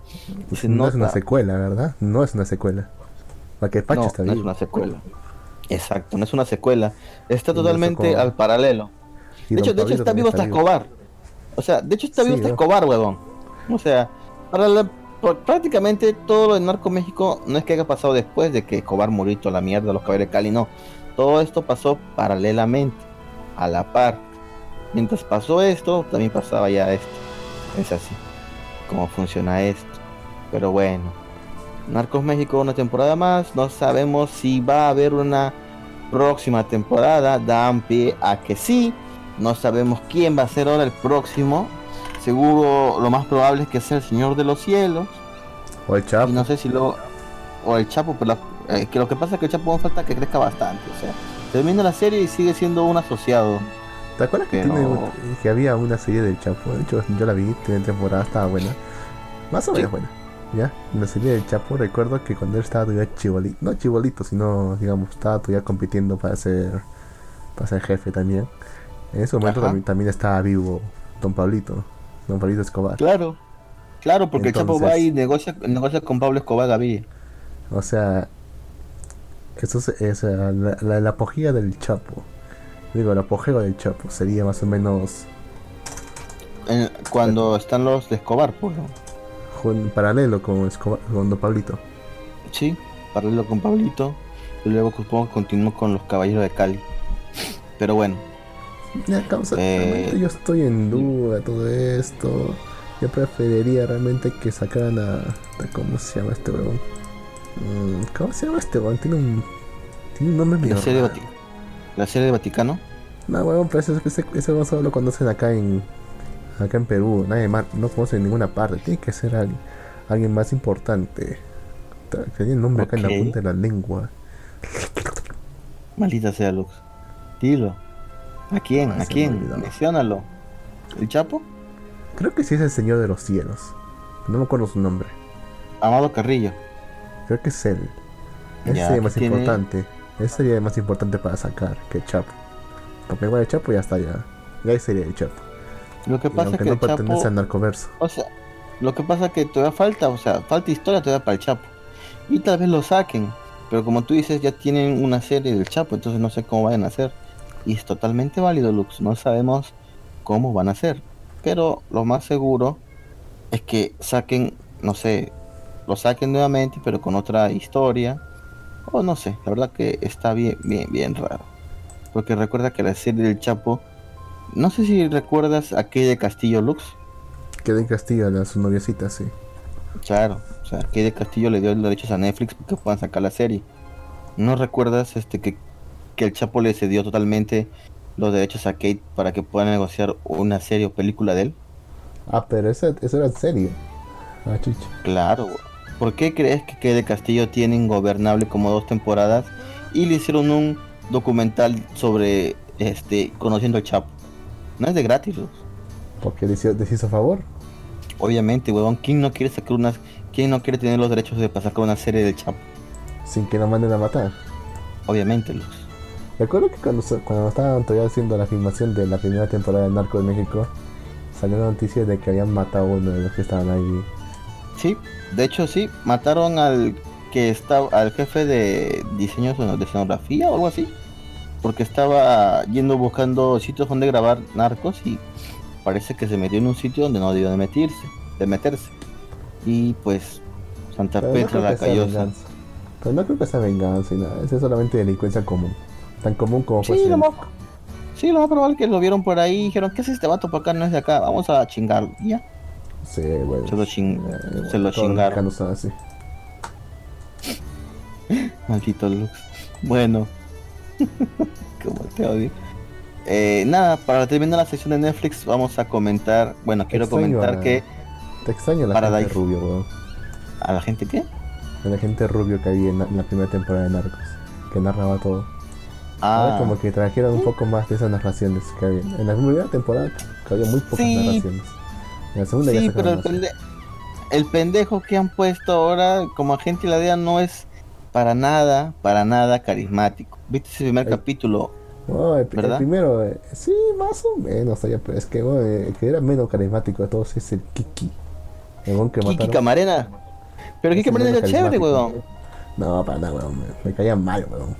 no es una secuela, ¿verdad? No es una secuela. Para que Pacho no, está no es una secuela. Exacto, no es una secuela. Está totalmente al paralelo. De hecho, de hecho está vivo hasta Escobar. O sea, de hecho está vivo hasta Escobar, huevón. O sea, para prácticamente todo lo de Narco México no es que haya pasado después de que Escobar murió la mierda, los caballeros de Cali, no todo esto pasó paralelamente, a la par. Mientras pasó esto, también pasaba ya esto. Es así, como funciona esto. Pero bueno, Narcos México una temporada más. No sabemos si va a haber una próxima temporada. Dan pie a que sí. No sabemos quién va a ser ahora el próximo. Seguro lo más probable es que sea el Señor de los Cielos. O el Chapo. no sé si lo... O el Chapo, pero la eh, que lo que pasa es que el Chapo falta que crezca bastante. O sea, termina la serie y sigue siendo un asociado. ¿Te acuerdas que, que había una serie del Chapo? De hecho, yo la vi, tiene temporada, estaba buena. Más o menos buena. ¿Ya? En la serie del Chapo recuerdo que cuando él estaba todavía chibolito, no chibolito, sino, digamos, estaba todavía compitiendo para ser, para ser jefe también. En ese momento también, estaba vivo Don Pablito, Don Pablito Escobar. Claro, claro, porque el Chapo va y negocia, negocia con Pablo Escobar Gaviria. O sea, eso es, la, la, apogía del Chapo. Digo, el apogeo del Chapo sería más o menos. cuando están los de Escobar, pues. En paralelo con, Escobar, con Don Pablito. Sí, paralelo con Pablito. Y luego supongo continuó con los caballeros de Cali. Pero bueno. Eh, yo estoy en duda de todo esto. Yo preferiría realmente que sacaran a. ¿Cómo se llama este huevón? Mm, ¿Cómo se llama este weón? Tiene un, tiene un nombre medio. ¿La serie, ¿La serie de Vaticano? No, weón, pero ese, ese, ese weón solo lo conocen acá en acá en Perú. Nadie más no conoce en ninguna parte. Tiene que ser alguien, alguien más importante. Tiene el nombre acá en la punta de la lengua. Maldita sea, Lux. Dilo. ¿A quién? Ah, ¿A quién? Menciónalo. ¿El Chapo? Creo que sí es el Señor de los Cielos. No me acuerdo su nombre. Amado Carrillo. Creo que es él. Ese sería más importante. Ese sería más importante para sacar que el Chapo. Porque igual el Chapo ya está ya. Ya sería el Chapo. Lo que pasa es que no el pertenece Chapo, al narcoverso. O sea, lo que pasa es que todavía falta, o sea, falta historia todavía para el Chapo. Y tal vez lo saquen. Pero como tú dices, ya tienen una serie del Chapo, entonces no sé cómo vayan a hacer. Y es totalmente válido, Lux. No sabemos cómo van a hacer. Pero lo más seguro es que saquen, no sé, lo saquen nuevamente, pero con otra historia. O no sé, la verdad que está bien, bien, bien raro. Porque recuerda que la serie del Chapo, no sé si recuerdas a Kay de Castillo Lux. Kay de Castillo, a su noviecita, sí. Claro, o sea, Kay de Castillo le dio los derechos a Netflix para que puedan sacar la serie. ¿No recuerdas este que, que el Chapo le cedió totalmente los derechos a Kate para que puedan negociar una serie o película de él? Ah, pero eso, eso era en serio. Ah, claro, ¿Por qué crees que Kay Castillo tiene Ingobernable como dos temporadas y le hicieron un documental sobre este conociendo al Chapo? No es de gratis, ¿Por qué le hizo, favor? Obviamente, huevón, ¿quién no quiere sacar unas, quién no quiere tener los derechos de pasar con una serie de Chapo? Sin que lo manden a matar. Obviamente, Luz. Recuerdo que cuando, cuando estaban todavía haciendo la filmación de la primera temporada de Narco de México, salió la noticia de que habían matado a uno de los que estaban ahí. Sí, de hecho, sí, mataron al que estaba, al jefe de diseño de escenografía o algo así, porque estaba yendo buscando sitios donde grabar narcos y parece que se metió en un sitio donde no debió de meterse, de meterse. Y pues Santa Petra la cayó. Pero no creo que sea venganza y nada, es solamente delincuencia común, tan común como sí, lo más, sí, lo más probable que lo vieron por ahí y dijeron, ¿qué es este vato por acá? No es de acá, vamos a chingarlo. Y ya. Sí, bueno. Se lo, ching eh, se lo chingaron. Así. Maldito Lux. Bueno. Como te odio. Eh, nada, para terminar la sesión de Netflix vamos a comentar, bueno, quiero comentar que... Te extraño la gente rubio, weón. ¿A la gente qué? A la gente rubio que había en la, primera temporada de Narcos, que narraba todo. Ahora Ah, como que trajeron un poco más de esas narraciones que había. En la primera temporada que había muy pocas Sí. narraciones. En la segunda sí, ya pero el, pende- el pendejo que han puesto ahora como agente la DEA no es para nada, para nada carismático. ¿Viste ese primer capítulo? No, el, el ¿Verdad? primero, eh, sí, más o menos, pero es que bueno, el que era menos carismático de todos es el Kiki. El weón que Kiki mataron. Camarena. Pero Kiki Camarena es chévere, huevón. No, para nada, weón. Me, caía mal, weón.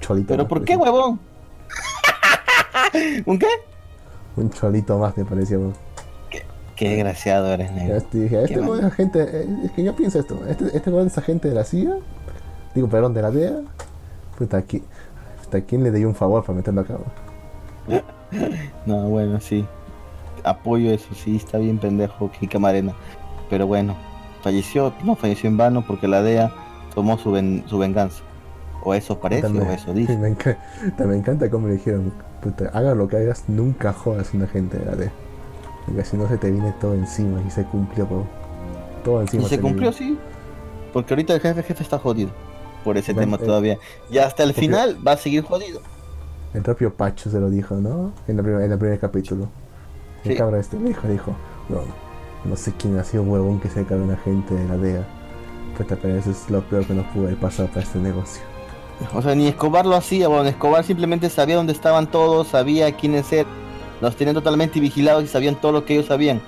Cholito. ¿Pero por qué, huevón? ¿Un qué? Un cholito más me parecía, weón. Qué desgraciado eres, negro. este, dije, este weón es agente. eh, Es que yo pienso esto. Este, este weón es agente de la CIA. Digo, perdón, de la DEA. Puta, aquí. Puta, ¿quién le dio un favor para meterlo acá, weón? No, bueno, sí. Apoyo eso, sí, está bien pendejo Kiki Camarena. Pero bueno, falleció, no falleció en vano porque la DEA tomó su, ven- su venganza. O eso parece, También- o eso dice. Me, enca- me encanta cómo le dijeron, puta, haga lo que hagas, nunca jodas a una gente de la DEA. Porque si no se te viene todo encima y se cumplió. Todo encima. Y se cumplió, sí. Porque ahorita el jefe jefe está jodido. Por ese Bueno, tema eh, todavía. Y hasta el final va a seguir jodido. El propio Pacho se lo dijo, ¿no? En, la primer- en el primer capítulo. El Sí. cabrón este me dijo, dijo, no, no sé quién ha sido huevón que se cae un agente de la DEA. Puta, pero eso es lo peor que nos pudo haber pasado para este negocio. O sea, ni Escobar lo hacía, bueno, Escobar simplemente sabía dónde estaban todos, sabía quiénes eran, los tenían totalmente vigilados y sabían todo lo que ellos sabían.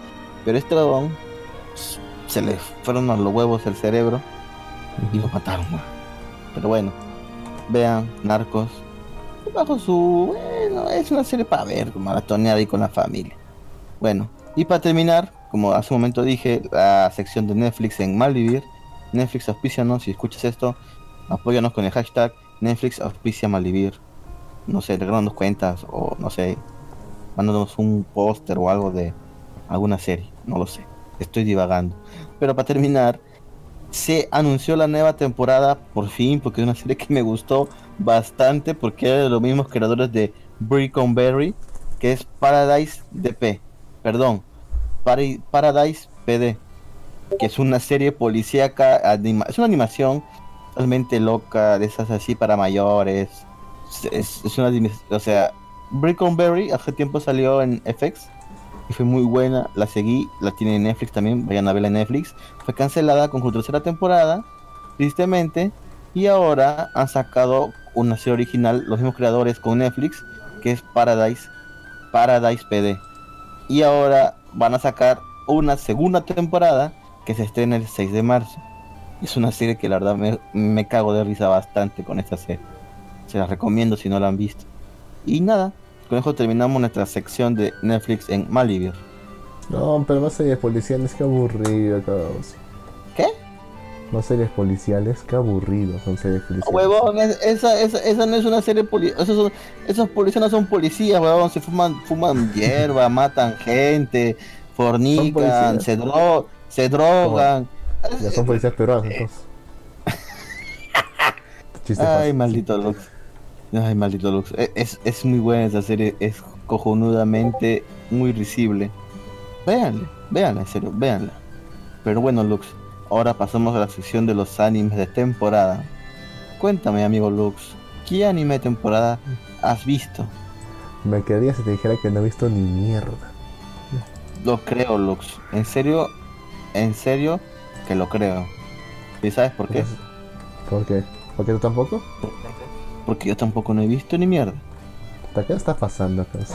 Pero este huevón se le fueron a los huevos el cerebro y lo mataron, weón. Pero bueno, vean, Narcos, bajo su... Bueno, es una serie para ver, maratonear ahí con la familia. Bueno, y para terminar, como hace un momento dije, la sección de Netflix en Malvivir. Netflix auspícianos, si escuchas esto, apóyanos con el hashtag Netflix auspicia Malvivir. No sé, regalándonos cuentas o no sé, mandándonos un póster o algo de alguna serie, no lo sé. Estoy divagando. Pero para terminar, se anunció la nueva temporada por fin, porque es una serie que me gustó bastante, porque era de los mismos creadores de Berry, que es Paradise DP, perdón, Paradise PD, que es una serie policíaca, es una animación realmente loca, de esas así para mayores. Es, es- una, o sea, Berry hace tiempo salió en FX y fue muy buena, la seguí, la tiene en Netflix también, vayan a verla en Netflix. Fue cancelada con su tercera temporada, tristemente, y ahora han sacado una serie original, los mismos creadores con Netflix, que es Paradise, Paradise PD. Y ahora van a sacar una segunda temporada que se estrena el 6 de marzo. Es una serie que la verdad me, me cago de risa bastante con esta serie. Se las recomiendo si no la han visto. Y nada, con eso terminamos nuestra sección de Netflix en Malivir. No, pero no series policiales, qué aburrido, cabrón. ¿Qué? No series policiales, qué aburrido son series policiales. Huevón, es- esa, esa, esa no es una serie poli esos, esos policías no son policías, huevón, se fuman, fuman hierba, matan gente, fornican, se, dro se drogan. Ya son policías peruanos, entonces. Chiste Ay, fácil. maldito Lux. Ay, maldito Lux. E- Es, es muy buena esa serie, es cojonudamente muy risible. Véanle, véanla, en serio, véanla. Pero bueno, Lux, ahora pasamos a la sección de los animes de temporada. Cuéntame, amigo Lux, ¿qué anime de temporada has visto? Me quedaría si te dijera que no he visto ni mierda. Lo creo, Lux. En serio, en serio que lo creo. ¿Y sabes por qué? ¿Por qué? ¿Por qué tú tampoco? Porque yo tampoco no he visto ni mierda. ¿Hasta qué está pasando, cabrón?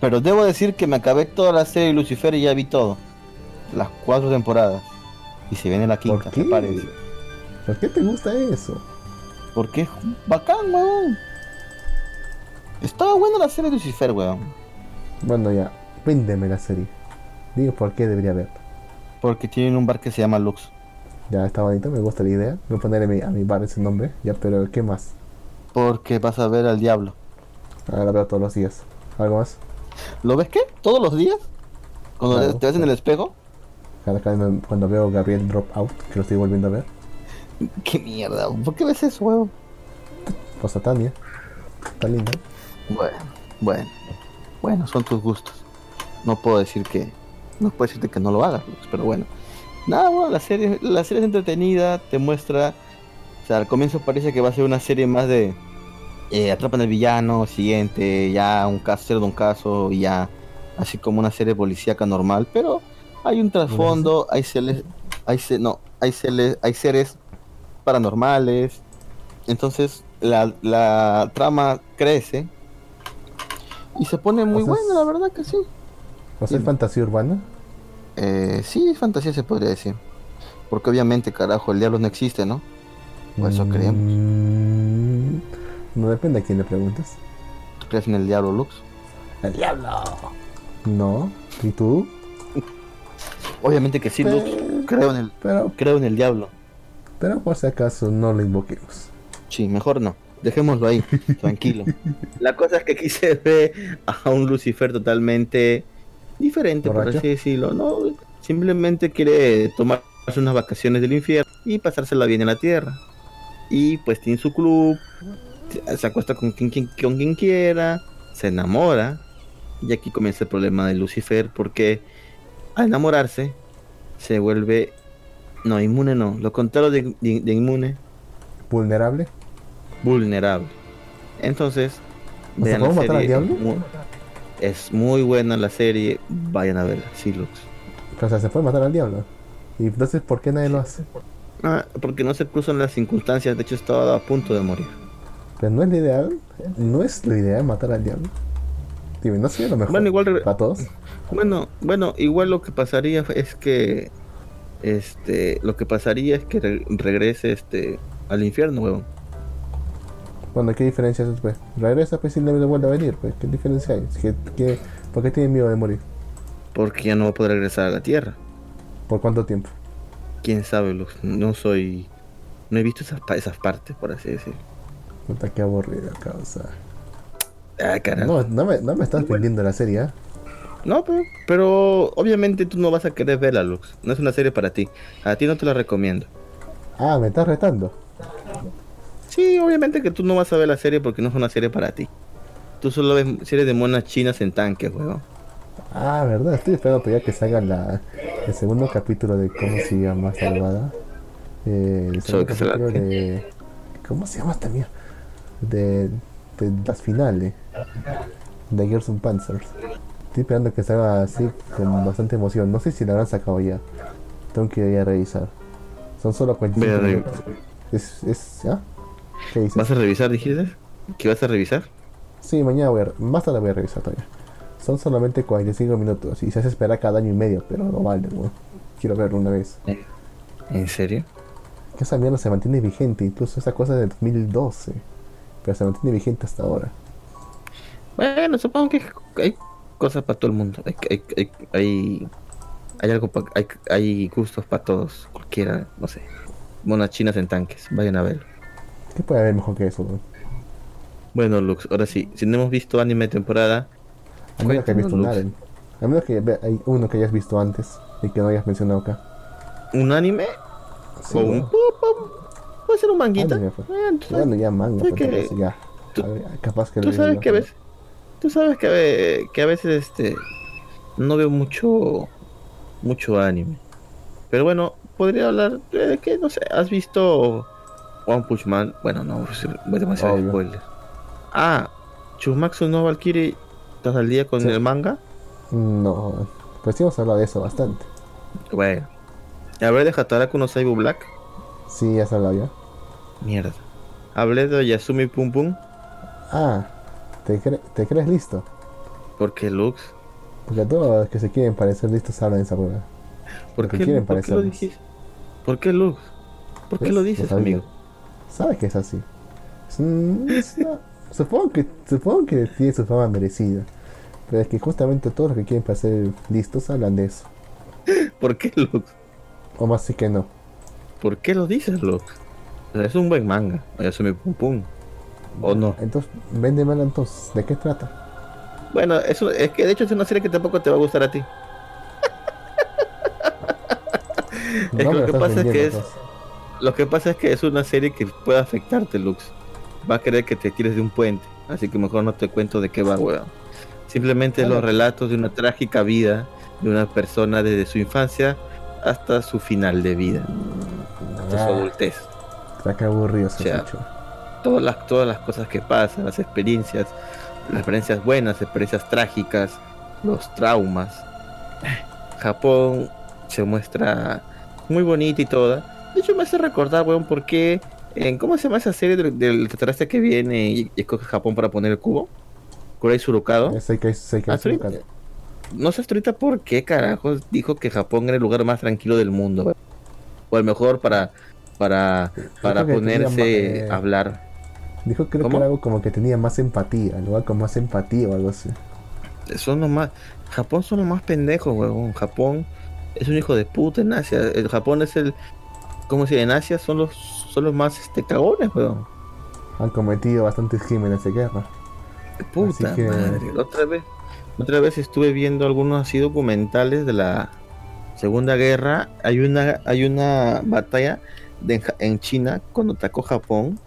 Pero debo decir que me acabé toda la serie de Lucifer y ya vi todo. Las cuatro temporadas. Y se viene la quinta, ¿Por qué? parece. ¿Por qué te gusta eso? Porque es bacán, weón. Estaba buena la serie de Lucifer, weón. Bueno, ya, véndeme la serie. Digo por qué debería ver. Porque tienen un bar que se llama Lux. Ya está bonito, me gusta la idea. Voy a ponerle a mi, a mi bar ese nombre. Ya, pero ¿qué más? Porque vas a ver al diablo. Ahora la veo todos los días. ¿Algo más? ¿Lo ves qué? ¿Todos los días? Cuando Claro, te ves en el espejo. Cada vez me- cuando veo Gabriel Drop Out, que lo estoy volviendo a ver. ¿Qué mierda? ¿Por qué ves eso, weón? Pues a Tania. Está linda. Bueno, bueno. Bueno, son tus gustos. No puedo decir que. No puedo decirte que no lo hagas, pero bueno. Nada, bueno, la serie, la serie es entretenida, te muestra. Sea, al comienzo parece que va a ser una serie más de. eh, atrapan al villano, siguiente, ya un caso de un caso, y ya así como una serie policíaca normal, pero hay un trasfondo, hay seres, hay se- no, hay seres, hay seres paranormales, entonces la, la trama crece y se pone muy buena, la verdad que sí. ¿O sea, es fantasía urbana? Eh, sí, fantasía se podría decir, porque obviamente, carajo, el diablo no existe, ¿no? O eso creemos. Mm, No depende a quién le preguntes. ¿Tú crees en el diablo, Lux? ¡El diablo! No. ¿Y tú? Obviamente que sí, Lux. Creo en el, Pero, creo en el diablo. pero por si acaso no lo invoquemos. Sí, mejor no. Dejémoslo ahí, tranquilo. La cosa es que aquí se ve a un Lucifer totalmente diferente, por así decirlo. No, simplemente quiere tomarse unas vacaciones del infierno y pasársela bien en la tierra. Y pues tiene su club, se acuesta con quien, quien- con quien quiera, se enamora. Y aquí comienza el problema de Lucifer, porque al enamorarse se vuelve. No, inmune no. Lo contrario de- de- de inmune, ¿Vulnerable? vulnerable. Entonces, ¿O sea, vean la matar al serie. diablo? Es muy buena la serie, vayan a verla, sí, Lux. O sea, se puede matar al diablo. ¿Y entonces por qué nadie lo hace? Ah, porque no se cruzan las circunstancias, de hecho estaba a punto de morir. Pero no es lo ideal. No es lo ideal matar al diablo. Dime, no sería lo mejor. Bueno, igual Para todos. Bueno, bueno, igual lo que pasaría es que este, lo que pasaría es que re- regrese este al infierno, huevón. Bueno, ¿qué diferencia es pues? Regresa pues y le vuelve a venir, pues. ¿Qué diferencia hay? ¿Qué, qué, por qué tiene miedo de morir? Porque ya no va a poder regresar a la tierra. ¿Por cuánto tiempo? Quién sabe, Lux. No soy no he visto esas, pa- esas partes, por así decirlo. Puta, qué aburrida causa. Ah, carajo. No, no me, no me estás vendiendo la serie, ¿ah? No, pero, pero obviamente tú no vas a querer verla, Lux. No es una serie para ti. A ti no te la recomiendo. Ah, me estás retando. Sí, obviamente que tú no vas a ver la serie porque no es una serie para ti. Tú solo ves series de monas chinas en tanques, weón. Ah, verdad, estoy esperando todavía que salga la, el segundo capítulo de cómo se llama Salvada. Eh, el segundo que capítulo de. ¿Cómo se llama esta mierda? De, de las finales de Girls and Panzers. Estoy esperando que salga así con bastante emoción. No sé si la habrán sacado ya. Tengo que ir a revisar. Son solo 45 Ve a re- minutos. Es, es, ¿ah? ¿Qué dices? ¿Vas a revisar, dijiste? ¿Qué vas a revisar? Sí, mañana voy a, más tarde voy a revisar todavía. Son solamente 45 minutos y se hace esperar cada año y medio, pero no vale, weón. Quiero verlo una vez. ¿En serio? Que esa mierda se mantiene vigente, incluso esa cosa de 2012. Pero se mantiene vigente hasta ahora. Bueno, supongo que hay cosas para todo el mundo. Hay, hay, hay, hay, hay algo pa- hay, hay gustos para todos. Cualquiera, no sé. Monas chinas en tanques. Vayan a verlo. ¿Qué puede haber mejor que eso, weón? Bueno, Lux, ahora sí. Si no hemos visto anime de temporada, A menos que hayas visto Cuéntanos, nada. Lux. A menos que ve- hay uno que hayas visto antes y que no hayas mencionado acá. ¿un anime? Sí, o un... Puede ser un manguita. Anime, pues. Eh, Bueno, ya manga, es pues, que- ya. tú- capaz que Tú lo sabes que veces, tú sabes que a, ve- que a veces este no veo mucho mucho anime. Pero bueno, podría hablar de que no sé, ¿has visto One Punch Man? Bueno, no, es demasiado Obvio. spoiler. Ah, Chumatsu no Valkyrie, ¿estás al día con Sí. el manga? No, pues sí hemos hablado de eso bastante. Bueno. A ver de Hataraku no Saibu Black. Sí, ya has hablado ya. Mierda. Hablé de Yasumi Pum Pum. Ah, ¿te, cre- te crees listo? Porque Lux. Porque todos los que se quieren parecer listos hablan de esa hueá. ¿Por Porque qué, quieren ¿por qué lo dijiste? ¿Por qué Lux? ¿Por qué ¿Ves? lo dices, amigo? Sabes que es así. Es un- es una- supongo que supongo que tiene su fama merecida. Pero es que justamente todos los que quieren parecer listos hablan de eso. ¿Por qué Lux? O más sí que no. ¿Por qué lo dices, Lux? O sea, es un buen manga. Yasumi Pum Pum. ¿O no? Entonces, véndemela entonces. ¿De qué trata? Bueno, eso, es que de hecho es una serie que tampoco te va a gustar a ti. Es que me lo que pasa es que es- entonces. Lo que pasa es que es una serie que puede afectarte, Lux. Va a querer que te tires de un puente. Así que mejor no te cuento de qué va, weón. Simplemente los relatos de una trágica vida de una persona desde su infancia hasta su final de vida, hasta su Ah, adultez. está que aburrido se O sea, todas las, todas las cosas que pasan, las experiencias, las experiencias buenas, experiencias trágicas, los traumas. Japón se muestra muy bonita y toda. De hecho, me hace recordar, weón, por qué. En, ¿Cómo se llama esa serie del, del extraterrestre que viene y, y escoge Japón para poner el cubo? Kurei Surukado. Es Seikei- Seikei Ah. Surukado. No sé hasta ahorita por qué carajos dijo que Japón era el lugar más tranquilo del mundo. O el mejor para para, para ponerse a eh, hablar. Dijo creo ¿Cómo? que era algo como que tenía más empatía, el lugar con más empatía o algo así. Son los más. Japón son los más pendejos, huevón. Japón es un hijo de puta en Asia. El Japón es el. ¿Cómo se dice? En Asia son los son los más este cagones, huevón. Han cometido bastantes crímenes de guerra. Puta que- madre. Otra vez, otra vez estuve viendo algunos así documentales de la Segunda Guerra. Hay una, hay una batalla de en China cuando atacó Japón.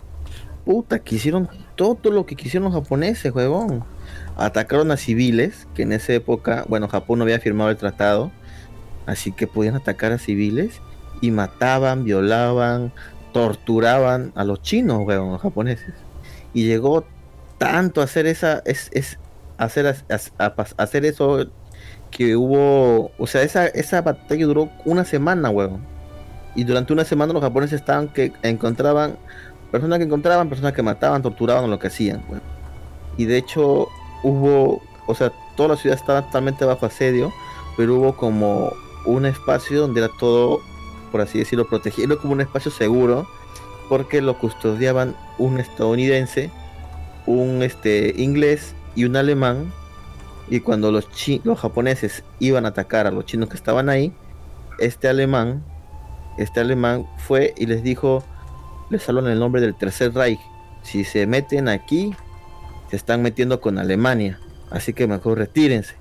Puta, que hicieron todo lo que quisieron los japoneses, huevón. Atacaron a civiles, que en esa época, bueno, Japón no había firmado el tratado, así que podían atacar a civiles y mataban, violaban, torturaban a los chinos, huevón, los japoneses. Y llegó tanto a hacer esa es, es hacer as- a pas- hacer eso que hubo o sea esa esa batalla duró una semana huevón y durante una semana los japoneses estaban que encontraban personas que encontraban personas que mataban torturaban lo que hacían huevón. y de hecho hubo o sea toda la ciudad estaba totalmente bajo asedio pero hubo como un espacio donde era todo por así decirlo protegido como un espacio seguro porque lo custodiaban un estadounidense un este inglés y un alemán y cuando los chi- los japoneses iban a atacar a los chinos que estaban ahí este alemán este alemán fue y les dijo les hablan el nombre del tercer Reich si se meten aquí se están metiendo con Alemania así que mejor retírense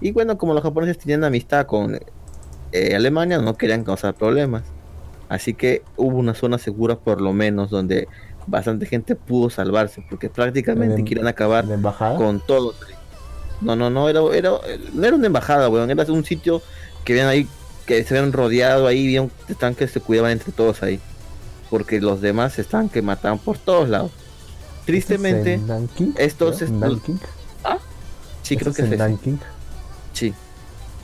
y bueno como los japoneses tenían amistad con eh, Alemania no querían causar problemas así que hubo una zona segura por lo menos donde bastante gente pudo salvarse porque prácticamente En- quieren acabar con todos. No, no, no, era, era, no era una embajada, weón, era un sitio que habían ahí, que se habían rodeado ahí, había un tanque que se cuidaban entre todos ahí. Porque los demás estaban que mataban por todos lados. Tristemente, ¿Esto es Nanking? estos Nanking. sí ¿Esto creo que es es sí.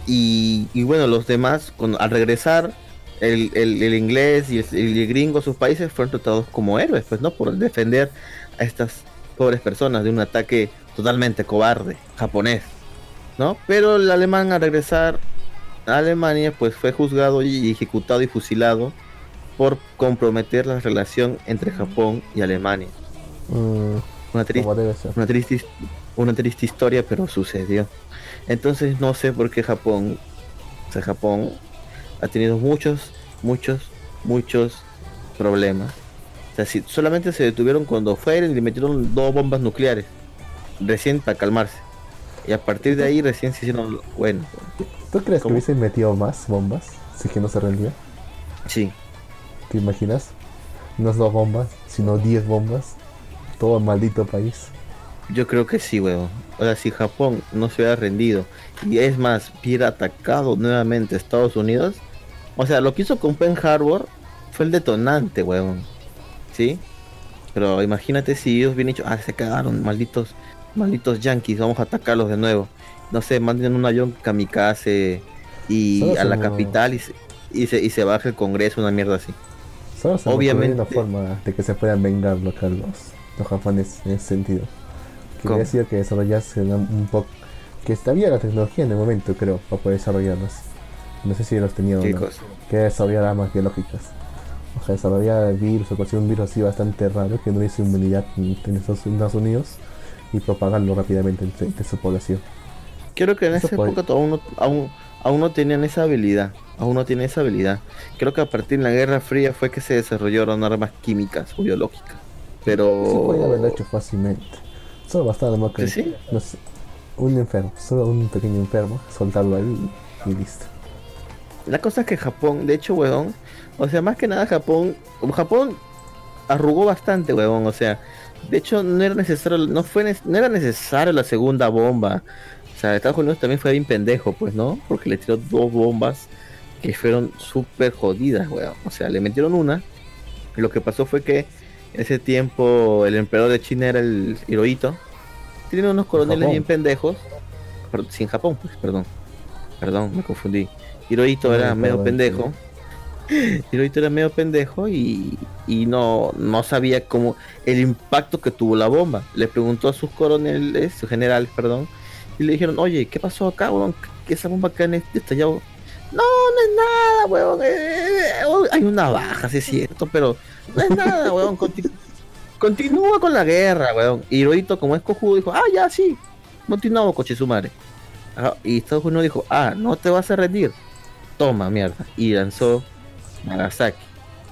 Y, y bueno, los demás, cuando, al regresar, el, el- el inglés y el, el gringo a sus países fueron tratados como héroes, pues, ¿no? Por defender a estas pobres personas de un ataque totalmente cobarde, japonés, ¿no? Pero el alemán al regresar a Alemania, pues fue juzgado y ejecutado y fusilado por comprometer la relación entre Japón y Alemania. Mm, Una triste una triste, una triste historia, pero sucedió. Entonces no sé por qué Japón, o sea, Japón ha tenido muchos, muchos, muchos problemas. O sea, si solamente se detuvieron cuando fueron y le metieron dos bombas nucleares, recién para calmarse. Y a partir de ahí recién se hicieron, bueno, ¿Tú crees ¿Cómo? que hubiesen metido más bombas? Si que no se rendía. sí, ¿Te imaginas? No es dos bombas, sino diez bombas. Todo el maldito país. Yo creo que sí, weón. O sea, si Japón no se hubiera rendido y es más, hubiera atacado nuevamente a Estados Unidos, o sea, lo que hizo con Pearl Harbor fue el detonante, weón. ¿Sí? Pero imagínate si ellos hubieran dicho, ah, se cagaron, malditos, malditos yankees, vamos a atacarlos de nuevo. No sé, manden un avión kamikaze y a la capital y se, y se, y se baja el Congreso, una mierda así. Solo se Obviamente. una forma de que se puedan vengar los, los japoneses en ese sentido. Quería decir que desarrollasen un, un poco. Que había la tecnología en el momento, creo, para poder desarrollarlas. No sé si los tenían o no. Chicos, Que desarrollar armas biológicas. O sea, desarrollar virus o cualquier un virus así bastante raro que no hubiese inmunidad en en Estados Unidos y propagarlo rápidamente entre, entre su población. Creo que en Eso esa puede- época aún no, aún, aún no tenían esa habilidad. Aún no tienen esa habilidad. Creo que a partir de la Guerra Fría fue que se desarrollaron armas químicas o biológicas. Pero. Sí, podría haberlo hecho fácilmente. Solo bastaba nomás que, ¿Que sí? no sé, un enfermo, solo un pequeño enfermo, soltarlo ahí y, listo. La cosa es que Japón, de hecho, weón. O sea, más que nada Japón. Japón arrugó bastante, weón. O sea, de hecho, no era necesario. No, fue, no era necesario la segunda bomba. O sea, Estados Unidos también fue bien pendejo, pues, ¿no? Porque le tiró dos bombas que fueron súper jodidas, weón. O sea, le metieron una. Y lo que pasó fue que ese tiempo el emperador de China era el Hirohito. Tiene unos coroneles bien pendejos. sin Japón, pues, perdón. Perdón, me confundí. Hirohito era medio pendejo. Hirohito era medio pendejo y, y, no, no sabía cómo el impacto que tuvo la bomba. Le preguntó a sus coroneles, sus generales, perdón, y le dijeron, oye, ¿qué pasó acá, weón? ¿Qué esa bomba acá en estallado? No, no es nada, weón. Eh, eh, eh, hay una baja, sí es cierto, pero no es nada, weón. continúa con la guerra, weón. Y como es cojudo, dijo, ah, ya, sí. Continuamos, coche su madre. y Estados Unidos dijo, ah, no te vas a rendir. Toma, mierda. Y lanzó Nagasaki.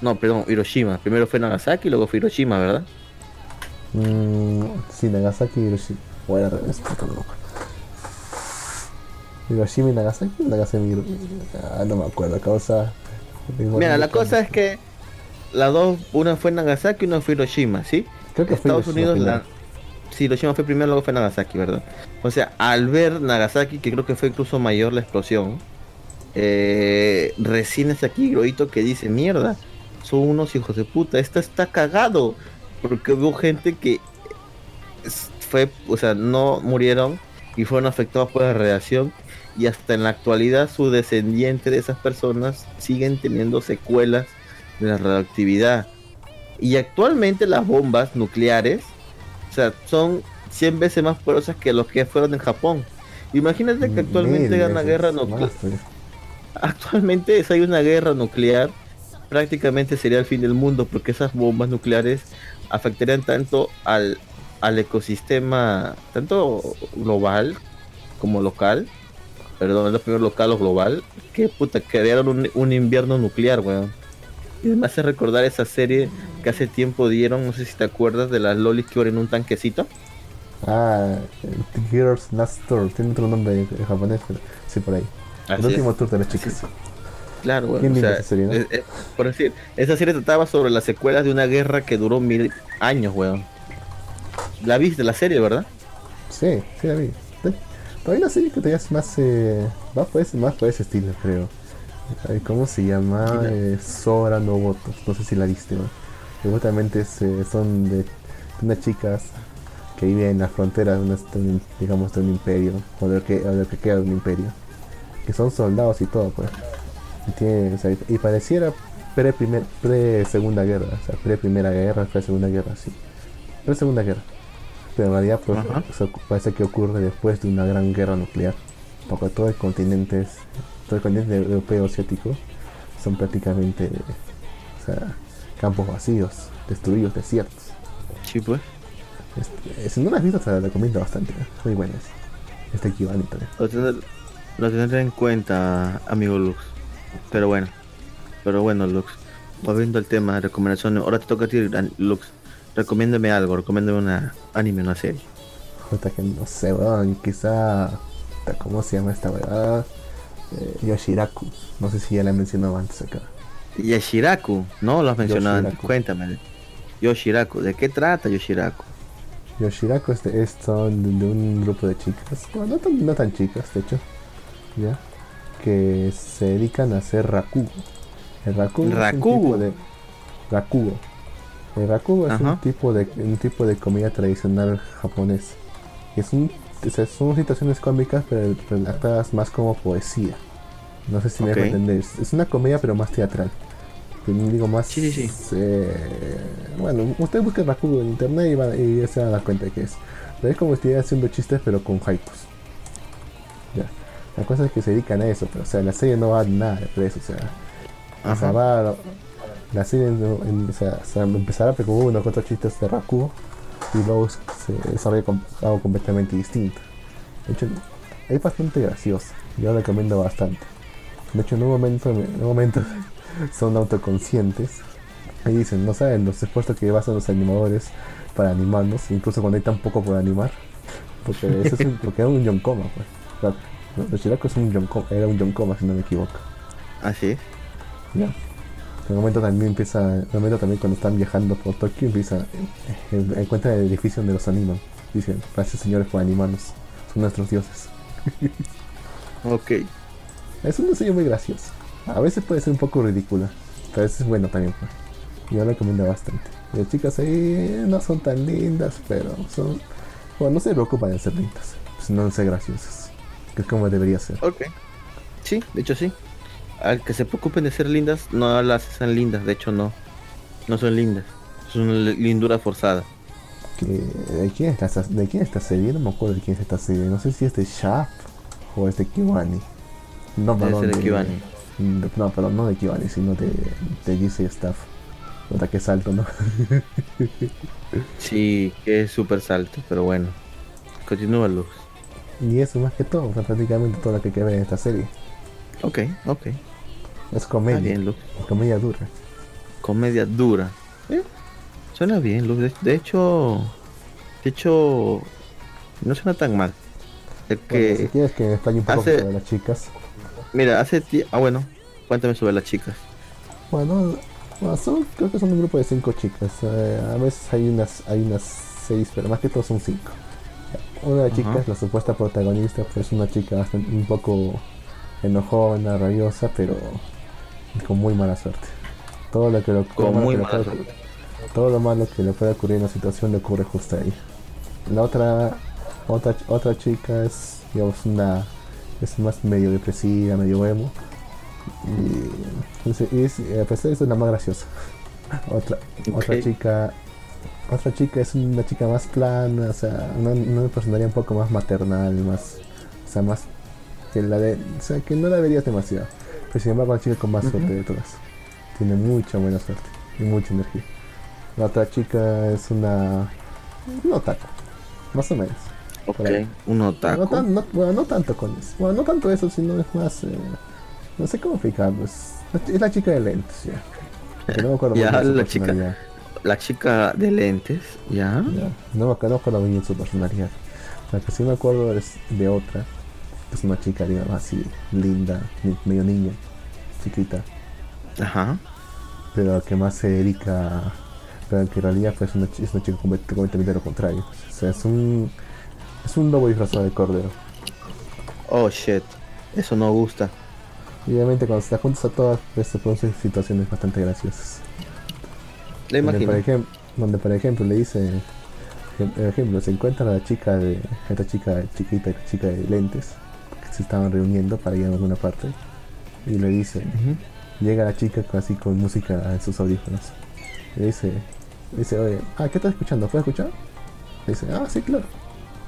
No, perdón, Hiroshima. Primero fue Nagasaki y luego fue Hiroshima, ¿verdad? Mm, sí, Nagasaki y Hiroshima. Bueno, revés, Hiroshima y Nagasaki, Nagasaki ah, no me acuerdo, causa. Mira, la cosa es que las dos, una fue Nagasaki y una fue Hiroshima, ¿sí? Creo que Estados Unidos la Sí, Hiroshima fue primero, luego fue Nagasaki, ¿verdad? O sea, al ver Nagasaki, que creo que fue incluso mayor la explosión, eh, recién es aquí Groito que dice, mierda, son unos hijos de puta, esto está cagado, porque hubo gente que fue, o sea, no murieron y fueron afectados por la radiación y hasta en la actualidad su descendiente de esas personas siguen teniendo secuelas de la radioactividad. Y actualmente las bombas nucleares, o sea, son 100 veces más poderosas que los que fueron en Japón. Imagínate que actualmente hay una guerra nuclear. Pues. Actualmente si hay una guerra nuclear, prácticamente sería el fin del mundo porque esas bombas nucleares afectarían tanto al, al ecosistema, tanto global como local, perdón, es primero local o global, que puta, crearon un, un invierno nuclear, weón. Y me hace recordar esa serie que hace tiempo dieron, no sé si te acuerdas, de las lolis que iban en un tanquecito. Ah, Girls Last Tour, tiene otro nombre en japonés, pero sí, por ahí el último tour de las chicas. Claro, güey. O sea, esa serie, por decir, esa serie trataba sobre las secuelas de una guerra que duró mil años, weón. La viste la serie, ¿verdad? Sí, sí la vi. Todavía una serie que te más, eh, más, por ese, más por ese estilo, creo. ¿Cómo se llama? Eh, Sora no votos. No sé si la viste, ¿no? justamente eh, son de, unas chicas que viven en la frontera de un, digamos, de un imperio, o de que, o de que queda de un imperio que son soldados y todo, pues. Y, pareciera pre, primer, pre segunda guerra, o sea, pre primera guerra, pre segunda guerra, sí. Pre segunda guerra. En realidad pues, parece que ocurre después de una gran guerra nuclear. Porque todo el continente, todo el continente europeo asiático son prácticamente o sea, campos vacíos, destruidos, desiertos. Sí, pues. Este, si no las has visto, te recomiendo bastante. Muy buenas. Este equivalente también lo tendré en cuenta, amigo Lux. Pero bueno, pero bueno, Lux. Volviendo al tema de recomendaciones, ahora te toca a ti, Lux. Recomiéndame algo, recomiéndame una anime, una serie. Jota que no sé, weón, quizá. ¿Cómo se llama esta weá? Eh, Yoshiraku. No sé si ya la he mencionado antes acá. Yoshiraku, no lo has mencionado antes. Cuéntame. Yoshiraku, ¿de qué trata Yoshiraku? Yoshiraku es de, son de, un grupo de chicas, no tan, no tan chicas, de hecho, ¿ya? que se dedican a hacer rakugo. El rakugo, es un tipo de rakugo. El rakugo es un tipo de un tipo de comida tradicional japonés. Es un, son situaciones cómicas pero relatadas más como poesía. No sé si me entendéis. Es una comedia pero más teatral. Digo más. Sí, sí, eh, bueno, usted busca Rakugo en internet y, va, y se va a dar cuenta de qué es. Pero es como si estuviera haciendo chistes pero con haikus. La cosa es que se dedican a eso, pero o sea, la serie no va a nada de eso, o sea, o sea va, la serie o sea, se empezará con uno con otros chistes de Raku y luego se desarrolla con algo completamente distinto. De hecho, es bastante gracioso, yo lo recomiendo bastante. De hecho, en un momento, en un momento son autoconscientes y dicen, no saben los esfuerzos que basan los animadores para animarnos, incluso cuando hay tan poco por animar. Porque eso es un, porque es un John Coma, pues. Los es un John era un John Coma, si no me equivoco. Ah, sí. Ya. En el momento también empieza, en el momento también cuando están viajando por Tokio, empieza, eh, encuentra el edificio donde los animan. Dicen, gracias señores por animarnos, son nuestros dioses. ok. Es una serie muy graciosa. A veces puede ser un poco ridícula, pero a veces es bueno también. Pues. Yo la recomiendo bastante. Las chicas ahí no son tan lindas, pero son. Bueno, no se preocupan de ser lindas, sino de ser graciosas. Que es como debería ser. Ok. Sí, de hecho sí. Al que se preocupen de ser lindas, no las hacen lindas, de hecho no. No son lindas. Es una lindura forzada. ¿de, quién está, esta- ¿De quién está serie? No me acuerdo de quién es esta serie. No sé si es de Shaft o es de Kiwani. No, perdón. de Kiwani. No, pero no de Kiwani, sino de, de GC Staff. Puta, que salto, ¿no? Sí, que es súper salto, pero bueno. Continúa Luz. y eso más que todo, prácticamente todo lo que hay que ver en esta serie. Ok, ok. Es Está comedia. Comedia dura. Comedia dura. Eh, Suena bien, Luz. De, de hecho, de hecho, no suena tan mal. El Bueno, si que, quieres que me un poco hace- sobre las chicas. mira, hace Ah, bueno, cuéntame sobre las chicas. Bueno, son- creo que son un grupo de cinco chicas. eh, a veces hay unas, hay unas seis, pero más que todo son cinco. Una de las chicas, la supuesta protagonista, pues es una chica bastante, un poco enojona, rabiosa, pero con muy mala suerte. Todo lo que lo, Con muy mala todo lo malo que le puede ocurrir en la situación le ocurre justo ahí. La otra, otra, otra chica es, digamos, una, es más medio depresiva, medio emo. Y, es, es- a pesar de eso es la más graciosa. Otra, otra chica, otra chica es una chica más plana, o sea, una, una personalidad un poco más maternal, más, o sea, más que la de, o sea, que no la verías demasiado. Pero sin embargo, la chica con más suerte de todas. Tiene mucha buena suerte y mucha energía. La otra chica es una, un otaku, más o menos. Ok, un No, otaku. tan- no- bueno, no tanto con eso. Bueno, no tanto eso, sino es más. eh, no sé cómo explicarlo. Es, es la chica de lentes, ya. Porque no me acuerdo Ya, la chica. La chica de lentes, ¿ya? ya. No me acuerdo, bien su personalidad. La que sí me acuerdo es de otra. Es una chica, digamos así, linda, medio niña, chiquita. Ajá. Pero que más se dedica. Pero que en realidad pues, es una, chi- es una chica complet- completamente lo contrario. O sea, es un. Es un lobo disfrazado de cordero. Oh shit. Eso no gusta. Y obviamente cuando se juntas a todas, pues se producen situaciones bastante graciosas. Le Donde imagino. por, ejem- donde por ejemplo le dice, por ejemplo, se encuentra la chica de, esta chica chiquita, chica de lentes, se estaban reuniendo para ir a alguna parte, y le dice, llega la chica así con música en sus audífonos. Le dice, dice, oye, ah, ¿qué estás escuchando? ¿Puedes escuchar? Le dice, ah, sí, claro.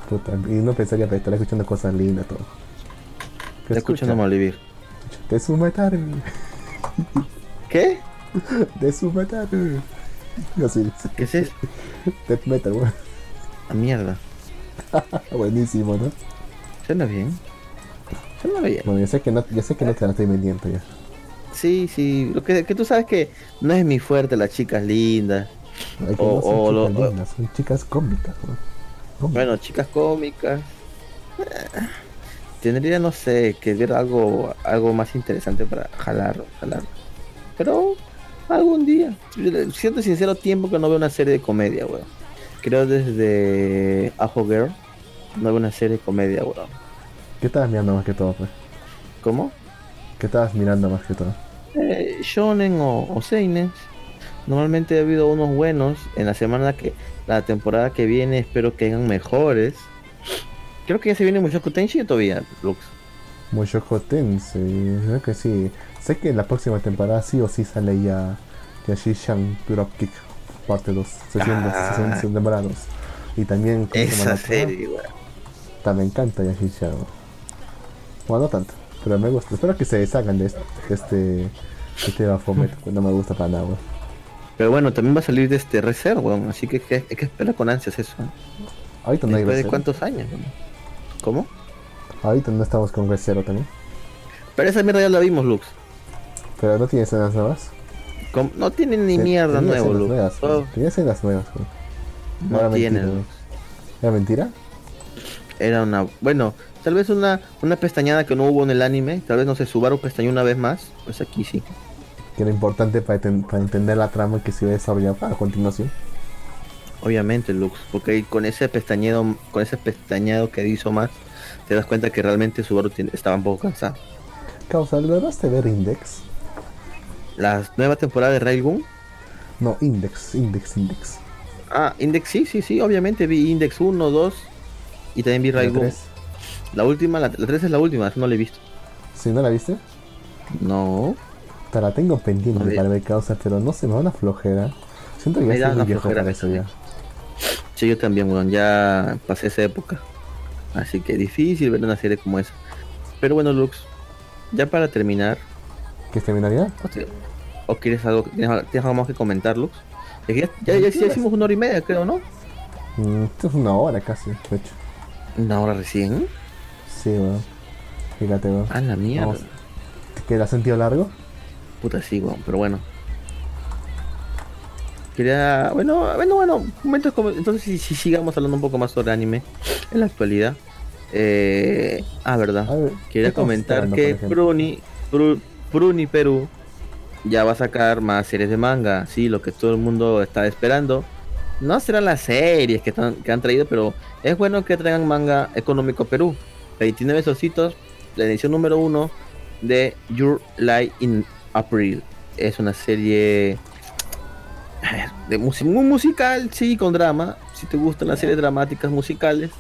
Puta, y uno pensaría que estará escuchando cosas lindas, todo. ¿Qué Está escuchando escucha? Malvivir. De su metal, ¿Qué? de su así dice. ¿Qué es eso? Death metal, weón. A mierda. Buenísimo, ¿no? Suena bien. Bien. Bueno, yo sé que no, yo sé que no te la estoy vendiendo ya. Sí, sí. Lo que, que tú sabes que no es mi fuerte las chicas lindas. Hay que O- no son o chicas lo- lindas, son chicas cómicas. Cómicas. Bueno, chicas cómicas. Eh, Tendría, no sé, que ver algo, algo más interesante para jalar, jalar. Pero algún día. Siento sincero tiempo que no veo una serie de comedia, weón. Creo desde Ajo Girl no veo una serie de comedia, weón. ¿Qué estabas mirando más que todo, pues? ¿Cómo? ¿Qué estabas mirando más que todo? Eh, shonen o, o seinen. Normalmente ha habido unos buenos en la semana que la temporada que viene espero que hayan mejores. Creo que ya se viene Mushoku Tenshin todavía, Lux. Mushoku Tensei, creo que sí. Sé que en la próxima temporada sí o sí sale ya Yashishan Dropkick parte 2, sesión 2, Ah. sesión, sesión temporada 2. Y también ¿cómo se llama Esa serie, weón. Ta, me encanta Yashishan. Bueno, no tanto, pero me gusta. Espero que se deshagan de este, de este, de este Baphomet, no me gusta para nada, weón. Pero bueno, también va a salir de este Reserve, weón. Así que, hay que esperar con ansias eso. ¿eh? Ahorita no hay Después de cuántos años, weón? ¿Cómo? Ahorita no estamos con Resero también. Pero esa mierda ya la vimos, Lux. Pero no tiene escenas nuevas. ¿Cómo? No tiene ni Te- mierda escenas Lux. nuevas. Tenía escenas nuevas, weón. no tiene, mentira, Lux. ¿Era mentira? Era una, bueno, Tal vez una, una pestañada que no hubo en el anime. Tal vez, no sé, Subaru pestañó una vez más. Pues aquí sí. Que era importante para, entender la trama que se iba a desarrollar a continuación. Obviamente, Lux. Porque con ese pestañedo, con ese pestañado que hizo más, te das cuenta que realmente Subaru estaba un poco cansado. causa Causal, ¿lograste ver Index? ¿La nueva temporada de Railgun? No, Index, Index, Index. Ah, Index sí, sí, sí, obviamente vi Index 1, 2 y también vi Railgun. 3. La última, la, la 3 es la última, no la he visto. ¿Sí, no la viste? No, Te la tengo pendiente para ver causa, pero no se me da una flojera. Siento que Me ya da una flojera para eso ya. sí, yo también, weón, ya pasé esa época. Así que difícil ver una serie como esa. Pero bueno, Lux, ya para terminar, ¿Qué terminaría? ¿o, te- o quieres algo, tienes, tienes algo más que comentar, Lux? Es que ya, ya, ya- ya hicimos una hora y media, creo, ¿no? Mm, esto es una hora casi, de hecho. Una hora recién. Sí, weón. Fíjate, weón. A la mierda. Vamos. ¿Que la has sentido largo? Puta, sí, weón, pero bueno. Quería. Bueno, bueno, bueno. Momentos como. Entonces, si, si sigamos hablando un poco más sobre anime en la actualidad. Eh, ah, verdad. A ver, ¿qué Quería comentar que? Bruni, Bru- Bruni Perú ya va a sacar más series de manga. Sí, lo que todo el mundo está esperando. No serán las series que, están- que han traído, pero es bueno que traigan manga económico Perú. 29 sositos, la edición número 1 de Your Light in April. Es una serie de mus- muy musical, sí, con drama. Si te gustan las series dramáticas musicales,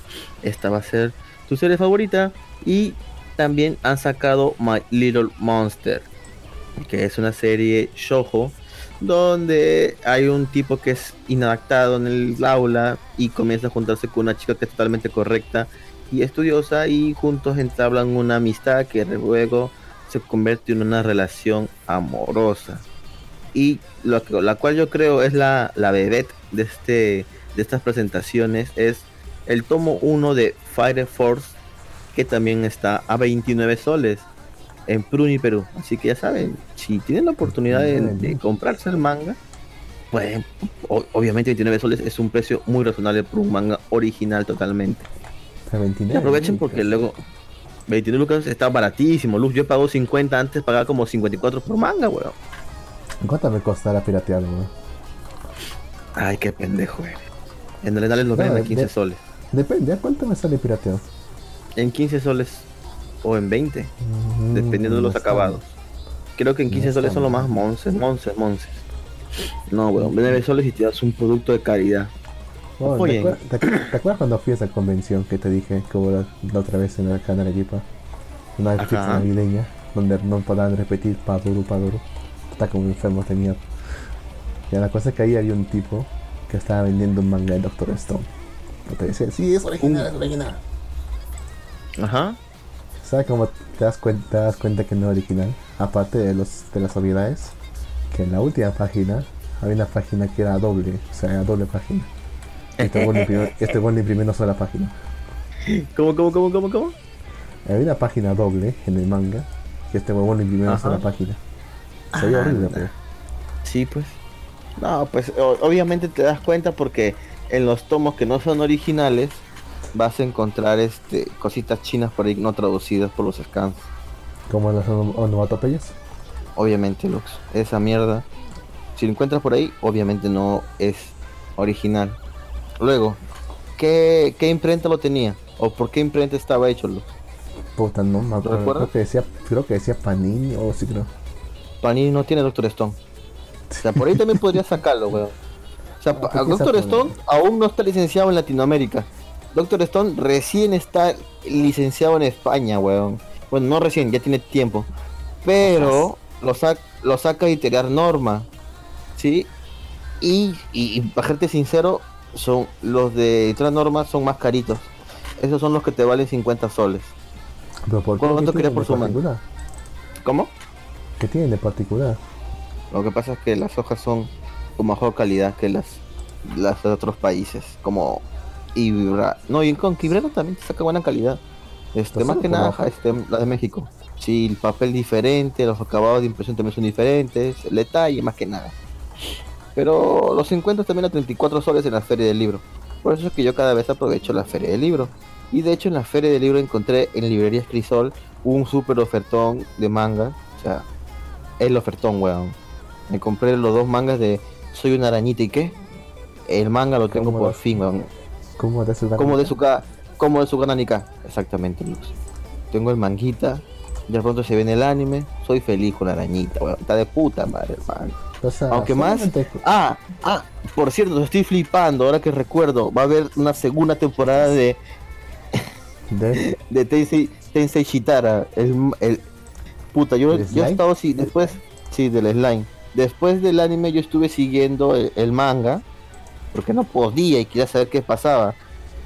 esta va a ser tu serie favorita. Y también han sacado My Little Monster, que es una serie shojo donde hay un tipo que es inadaptado en el aula y comienza a juntarse con una chica que es totalmente correcta y estudiosa y juntos entablan una amistad que luego se convierte en una relación amorosa. Y lo que- la cual yo creo es la, la vedette de este de estas presentaciones es el tomo 1 de Fire Force que también está a 29 soles en Pruni Perú. Así que ya saben si tienen la oportunidad de, de comprarse el manga pues o- obviamente 29 soles es un precio muy razonable por un manga original totalmente A 29. y aprovechen porque luego 29 lucas está baratísimo Luz yo pago 50 antes pagaba como 54 por manga weón ¿Cuánto me costará piratearlo, weón? Ay, qué pendejo eres. En Arenales lo No, venden a de- 15 de- soles. Depende, ¿a cuánto me sale pirateado? En 15 soles o en 20, Mm, dependiendo de los acabados. Creo que en 15 No soles son lo mal. más monces, monces, monces. No, weón, 9 soles y te das un producto de calidad. Bueno, ¿te, Oye. acuer- te acuer- te acuerdas cuando fui a esa convención que te dije que hubo la, la otra vez en el canal Equipa? Una fiesta navideña donde no podían repetir Paduro, Paduro. Está como enfermo tenía. Y la cosa es que ahí había un tipo que estaba vendiendo un manga de Doctor Stone. Y te decía, sí, es original, es original. Ajá. ¿Sabes cómo te das cuenta, te das cuenta que no es original? Aparte de, los, de las obviedades, que en la última página había una página que era doble, o sea, era doble página. Este bueno imprimió, este una sola página. ¿Cómo, cómo, cómo, cómo, cómo? Había una página doble en el manga, que este bueno imprimió una sola página. Se veía horrible, pero. Sí, pues. No, pues o- obviamente te das cuenta porque en los tomos que no son originales vas a encontrar este cositas chinas por ahí no traducidas por los scans. Como las onom- onomatopeyas. Obviamente, Lux. Esa mierda. Si lo encuentras por ahí, obviamente no es original. Luego, ¿qué, qué imprenta lo tenía? ¿O por qué imprenta estaba hecho? Puta, no me acuerdo. Creo que decía, creo que decía Panini o sí creo. Panini no tiene Doctor Stone. O sea, por ahí también podría sacarlo, weón. O sea, Ah, pa- ¿por qué Doctor Stone aún no está licenciado en Latinoamérica. Doctor Stone recién está licenciado en España, weón. Bueno, no recién, ya tiene tiempo. Pero lo, sac- lo saca Editorial Norma. ¿Sí? Y, y, y para serte sincero, son los de Editorial Norma son más caritos. Esos son los que te valen 50 soles. Pero por qué? ¿Cuánto ¿Qué quería tienen por su particular? ¿Cómo? ¿Qué tienen de particular? Lo que pasa es que las hojas son con mejor calidad que las, las de otros países, como Ibra. No, y con Ibrero también te saca buena calidad. Este, ¿Pues más que nada, hoja? este, la de México. Sí, el papel diferente, los acabados de impresión también son diferentes, el detalle más que nada. Pero los encuentro también a 34 soles en la feria del libro. Por eso es que yo cada vez aprovecho la feria del libro. Y de hecho en la feria del libro encontré en librería Crisol un super ofertón de manga. O sea, el ofertón, weón. Me compré los dos mangas de Soy una arañita y qué. El manga lo tengo ¿Cómo por fin, weón. ¿Cómo te hace una Como de su como de su cananica. Exactamente, Lux. Tengo el manguita. De pronto se viene el anime. Soy feliz con la arañita, weón. Está de puta madre, hermano. Aunque más. Ah, ah, por cierto, estoy flipando. Ahora que recuerdo, va a haber una segunda temporada de, de- de Tensei, Tensei Shitara. El, el puta, yo, ¿El yo he estado sí, después, sí, del slime. Después del anime yo estuve siguiendo el, el manga porque no podía y quería saber qué pasaba.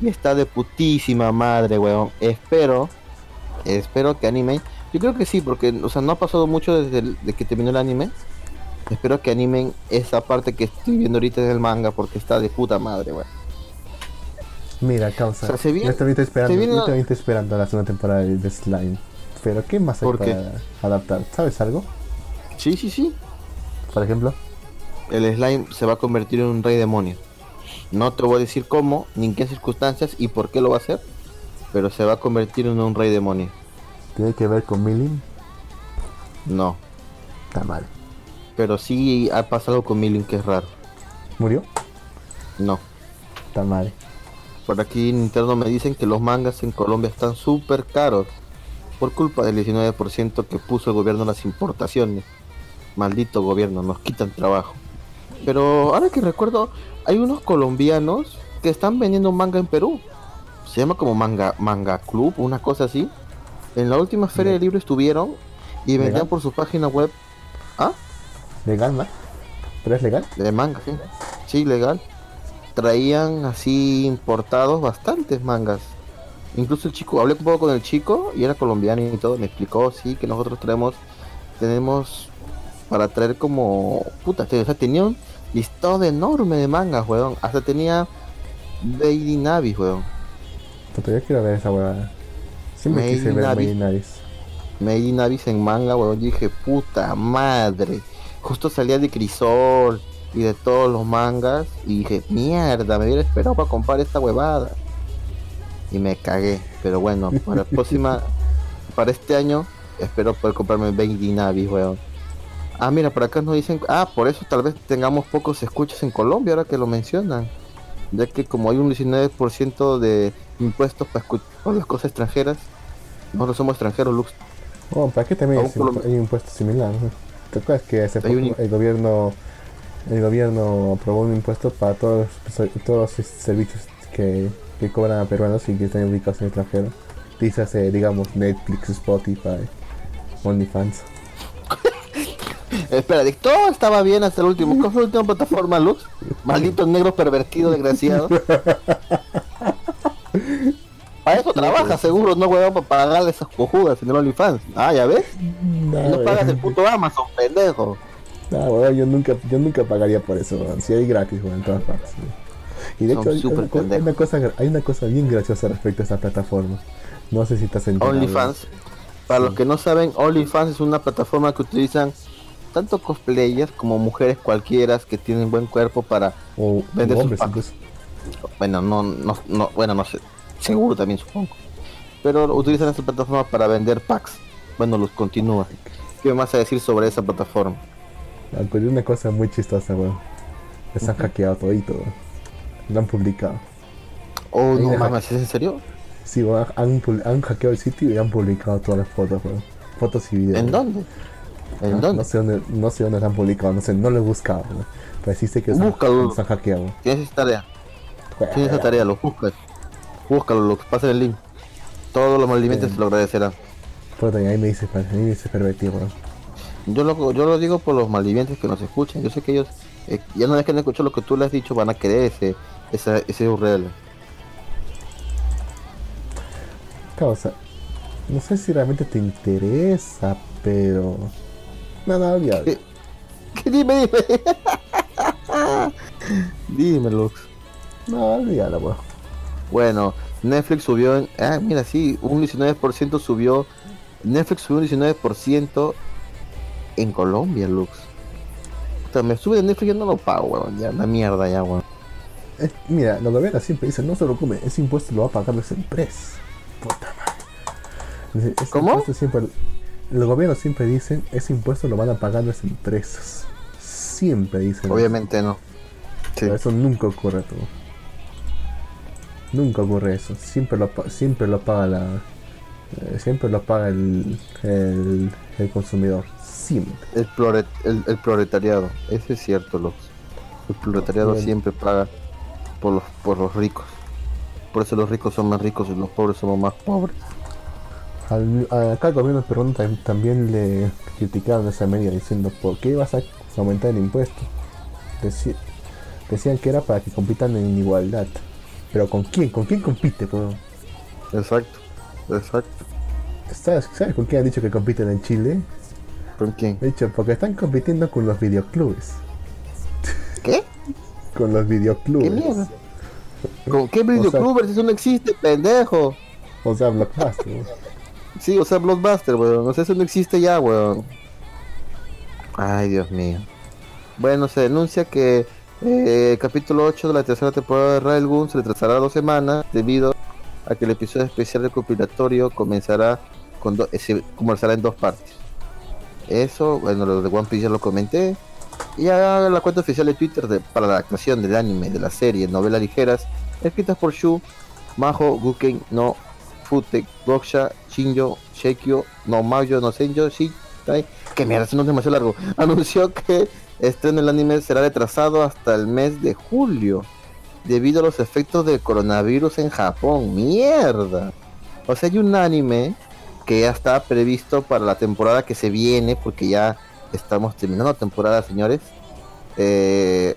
Y está de putísima madre, weón. Espero, espero que anime. Yo creo que sí, porque, o sea, no ha pasado mucho desde el- de que terminó el anime. Espero que animen esa parte que estoy viendo ahorita en el manga porque está de puta madre, weón. Mira, causa. O sea, se viene- yo también estoy esperando, se viene yo la- también estoy esperando la segunda temporada de, Slime. Pero ¿qué más hay ¿Por qué? para adaptar? ¿Sabes algo? Sí, sí, sí. Por ejemplo. el slime se va a convertir en un rey demonio. No te voy a decir cómo, ni en qué circunstancias y por qué lo va a hacer, pero se va a convertir en un rey demonio. ¿Tiene que ver con Milling? No, Está mal. Pero sí ha pasado con Milling que es raro. ¿Murió? No, Está mal. por aquí en interno me dicen que los mangas en Colombia están súper caros por culpa del 19% que puso el gobierno en las importaciones. Maldito gobierno, nos quitan trabajo. Pero ahora que recuerdo, hay unos colombianos que están vendiendo manga en Perú. Se llama como manga, manga club, una cosa así. En la última feria de libro estuvieron y vendían por su página web. ¿Ah? ¿Legal, no? ¿Pero es legal? De manga, sí. Sí, legal. Traían así importados bastantes mangas. Incluso el chico, hablé un poco con el chico y era colombiano y todo. Me explicó, sí, que nosotros traemos, tenemos para traer como, puta, o sea, tenía un listado enorme de mangas, weón. Hasta tenía Baby Navi, weón. Puta, yo quiero ver esa huevada. Siempre Made quise ver Abyss. Made in Abyss. Made in Abyss en manga, weón. Yo dije, puta madre. Justo salía de Crisol y de todos los mangas. Y dije, mierda, me hubiera esperado para comprar esta huevada. Y me cagué. Pero bueno, para la próxima, para este año, espero poder comprarme Made in Abyss, weón. Ah, mira, por acá nos dicen, ah, por eso tal vez tengamos pocos escuchas en Colombia, ahora que lo mencionan. Ya que como hay un 19% de impuestos para, por las cosas extranjeras, nosotros somos extranjeros, Lux. Oh, ¿para qué también hay, hay un impuesto similar? ¿no? ¿Te acuerdas que hace poco un- el gobierno el gobierno aprobó un impuesto para todos los, todos los servicios que, que cobran a peruanos y que están ubicados en el extranjero? Dígase, digamos, Netflix, Spotify, OnlyFans. Espera, todo estaba bien hasta el último. ¿Cuál fue la última plataforma, Lux? Malditos negros pervertidos, desgraciados. Para eso trabaja seguro, no huevón, para pagarle esas cojudas en el OnlyFans. Ah, ya ves. No pagas el puto Amazon, pendejo. No, weón, yo nunca, yo nunca pagaría por eso, weón. Si hay gratis, weón, en todas partes. weón. Y de Son hecho, hay una, hay cosa, hay una cosa bien graciosa respecto a esta plataforma. No sé si has enterado. OnlyFans. Para los que no saben, OnlyFans es una plataforma que utilizan tanto cosplayers como mujeres cualquiera que tienen buen cuerpo para O, Vender sus hombres bueno, no, no, no, bueno, no sé, seguro también supongo. Pero utilizan esta plataforma para vender packs. Bueno, los continúa. ¿Qué me vas a decir sobre esa plataforma? Ocurrió una cosa muy chistosa, weón. Les han hackeado todo y todo. Lo han publicado. Oh, no mames, ¿es en serio? Sí, weón, han, han hackeado el sitio y han publicado todas las fotos, weón. Fotos y videos. ¿En dónde? ¿En No, dónde? No sé dónde, no sé dónde las han publicado, no sé, no lo he buscado, weón. Pero existe que Búscalo. los han hackeado. Tienes esa tarea. Tienes esa tarea, lo buscas. Búscalo, lo pasen el link. Todos los malvivientes te lo agradecerán. Puta, ahí me dice, ahí me dice pervertido, weón. Yo lo, yo lo digo por los malvivientes que nos escuchan. Yo sé que ellos, eh, ya una vez que han escuchado lo que tú les has dicho, van a querer ese, esa, ese URL. Causa, no sé si realmente te interesa, pero... No, no, olvídalo. ¿Qué? ¿Qué? Dime, dime. dime, Lux. No, olvídalo, weón. Bueno, Netflix subió en... Ah, mira, sí, un 19% subió... Netflix subió un 19% en Colombia, Lux. O sea, me sube de Netflix, yo no lo pago, weón. Ya, la mierda ya, weón. Mira, los gobiernos siempre dicen, no se preocupe, ese impuesto lo va a pagar las empresas. Puta madre. Dice, "Ese ¿Cómo? Siempre, los gobiernos siempre dicen, ese impuesto lo van a pagar las empresas. Siempre dicen. Obviamente no. Sí. Pero eso nunca ocurre todo. Nunca ocurre eso. Siempre lo, siempre lo paga la, Eh, siempre lo paga el, el, el consumidor. Siempre. El, prolet- el, el proletariado, eso es cierto, Lux. El proletariado Bien. siempre paga por los, por los ricos. Por eso los ricos son más ricos y los pobres somos más pobres. Al, acá el gobierno peruano tam- también le criticaron esa medida diciendo ¿por qué vas a aumentar el impuesto? Deci- decían que era para que compitan en igualdad. Pero ¿con quién? ¿Con quién compite? po? Exacto, exacto. ¿Sabes, ¿Sabes con quién han dicho que compiten en Chile? ¿Con quién? De hecho, porque están compitiendo con los videoclubes. ¿Qué? Con los videoclubes. ¿Qué mierda? ¿Con qué videoclubers? Eso no existe, pendejo. O sea, Blockbuster. ¿no? Sí, o sea, Blockbuster, weón. O sea, eso no existe ya, weón. Ay, Dios mío. Bueno, se denuncia que eh, capítulo 8 de la tercera temporada de Railgun se retrasará dos semanas debido a que el episodio especial recopilatorio comenzará con do- eh, se comenzará en dos partes. Eso, bueno, lo de One Piece ya lo comenté. Y ya la cuenta oficial de Twitter de- para la adaptación del anime, de la serie, novelas ligeras, escritas por Shu, Majo, Guken, no Fute, Roksha, Shinjo, Sheikyo, no Mayo, no Senjo, Shitai, que mierda, no es demasiado largo, anunció que estreno el anime será retrasado hasta el mes de julio, debido a los efectos del coronavirus en Japón, mierda. O sea, hay un anime que ya está previsto para la temporada que se viene, porque ya estamos terminando la temporada, señores. Eh,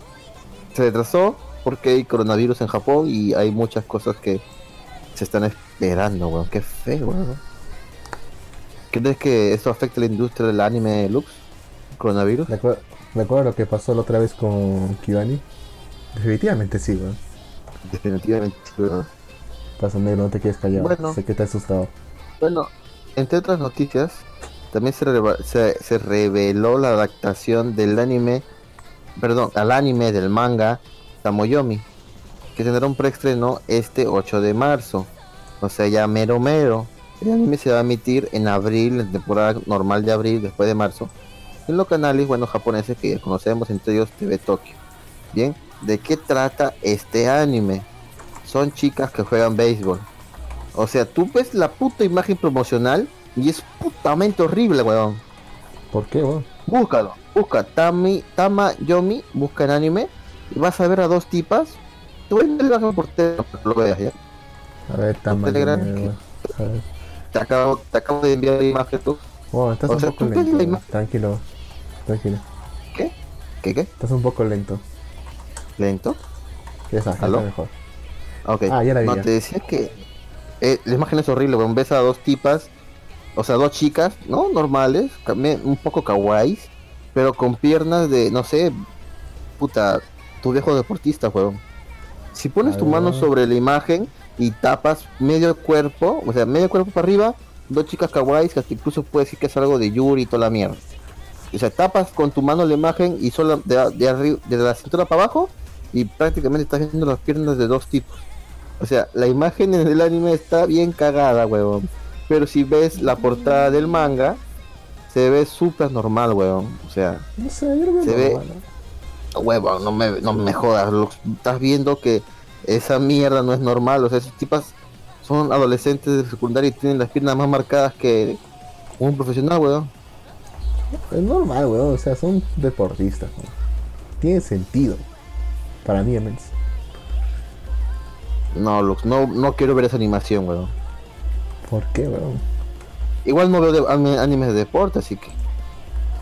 se retrasó porque hay coronavirus en Japón y hay muchas cosas que se están esperando, weón. Qué feo, weón. ¿Crees que esto afecta a la industria del anime Lux? ¿Coronavirus? ¿Recuer- ¿Recuerda lo que pasó la otra vez con Kibani? Definitivamente sí, weón. Definitivamente, weón. Pasa negro, no te quedes callado. Bueno. Sé que te has asustado. Bueno, entre otras noticias, también se, se, se reveló la adaptación del anime, perdón, al anime del manga Tamoyomi, que tendrá un preestreno este 8 de marzo. O sea, ya mero mero. El anime se va a emitir en abril, en temporada normal de abril, después de marzo, en los canales, bueno, japoneses que ya conocemos, entre ellos TV Tokio. Bien, ¿de qué trata este anime? Son chicas que juegan béisbol. O sea, tú ves la puta imagen promocional y es putamente horrible, weón. ¿Por qué, weón? Búscalo, busca Tami, Tama Yomi, busca en anime y vas a ver a dos tipas. Tú la imagen por lo veas, ¿ya? A ver, tan mal. Telegram, weón. A ver. Te acabo, te acabo de enviar la imagen tú. Weón, estás O un sea, poco tú lento. la imagen. Tranquilo. Tranquilo. ¿Qué? ¿Qué qué? Estás un poco lento. ¿Lento? Ya está, ¿Aló? mejor. Ah, ya la vi, No, ya. te decía que eh, la imagen es horrible, weón. Ves a dos tipas, o sea, dos chicas, ¿no? Normales, un poco kawaiis, pero con piernas de, no sé, puta, tu viejo deportista, weón. Si pones tu mano sobre la imagen y tapas medio cuerpo, o sea, medio cuerpo para arriba, dos chicas kawaiis que hasta incluso puede decir que es algo de Yuri y toda la mierda. O sea, tapas con tu mano la imagen y solo de, de arriba, de la cintura para abajo y prácticamente estás viendo las piernas de dos tipos. O sea, la imagen en el anime está bien cagada, huevón. Pero si ves la portada del manga, se ve súper normal, huevón. O sea, No sé, yo Se ve- normal, ¿no? huevón, no me, no me jodas. lo- estás viendo que esa mierda no es normal. O sea, esas tipas son adolescentes de secundaria y tienen las piernas más marcadas que un profesional, huevón. Es normal, weón. O sea, son deportistas. weón. Tiene sentido. Para mí, menos. No, Lux, no, no quiero ver esa animación, huevón. ¿Por qué, weón? Igual no veo de, anime- animes de deporte, así que.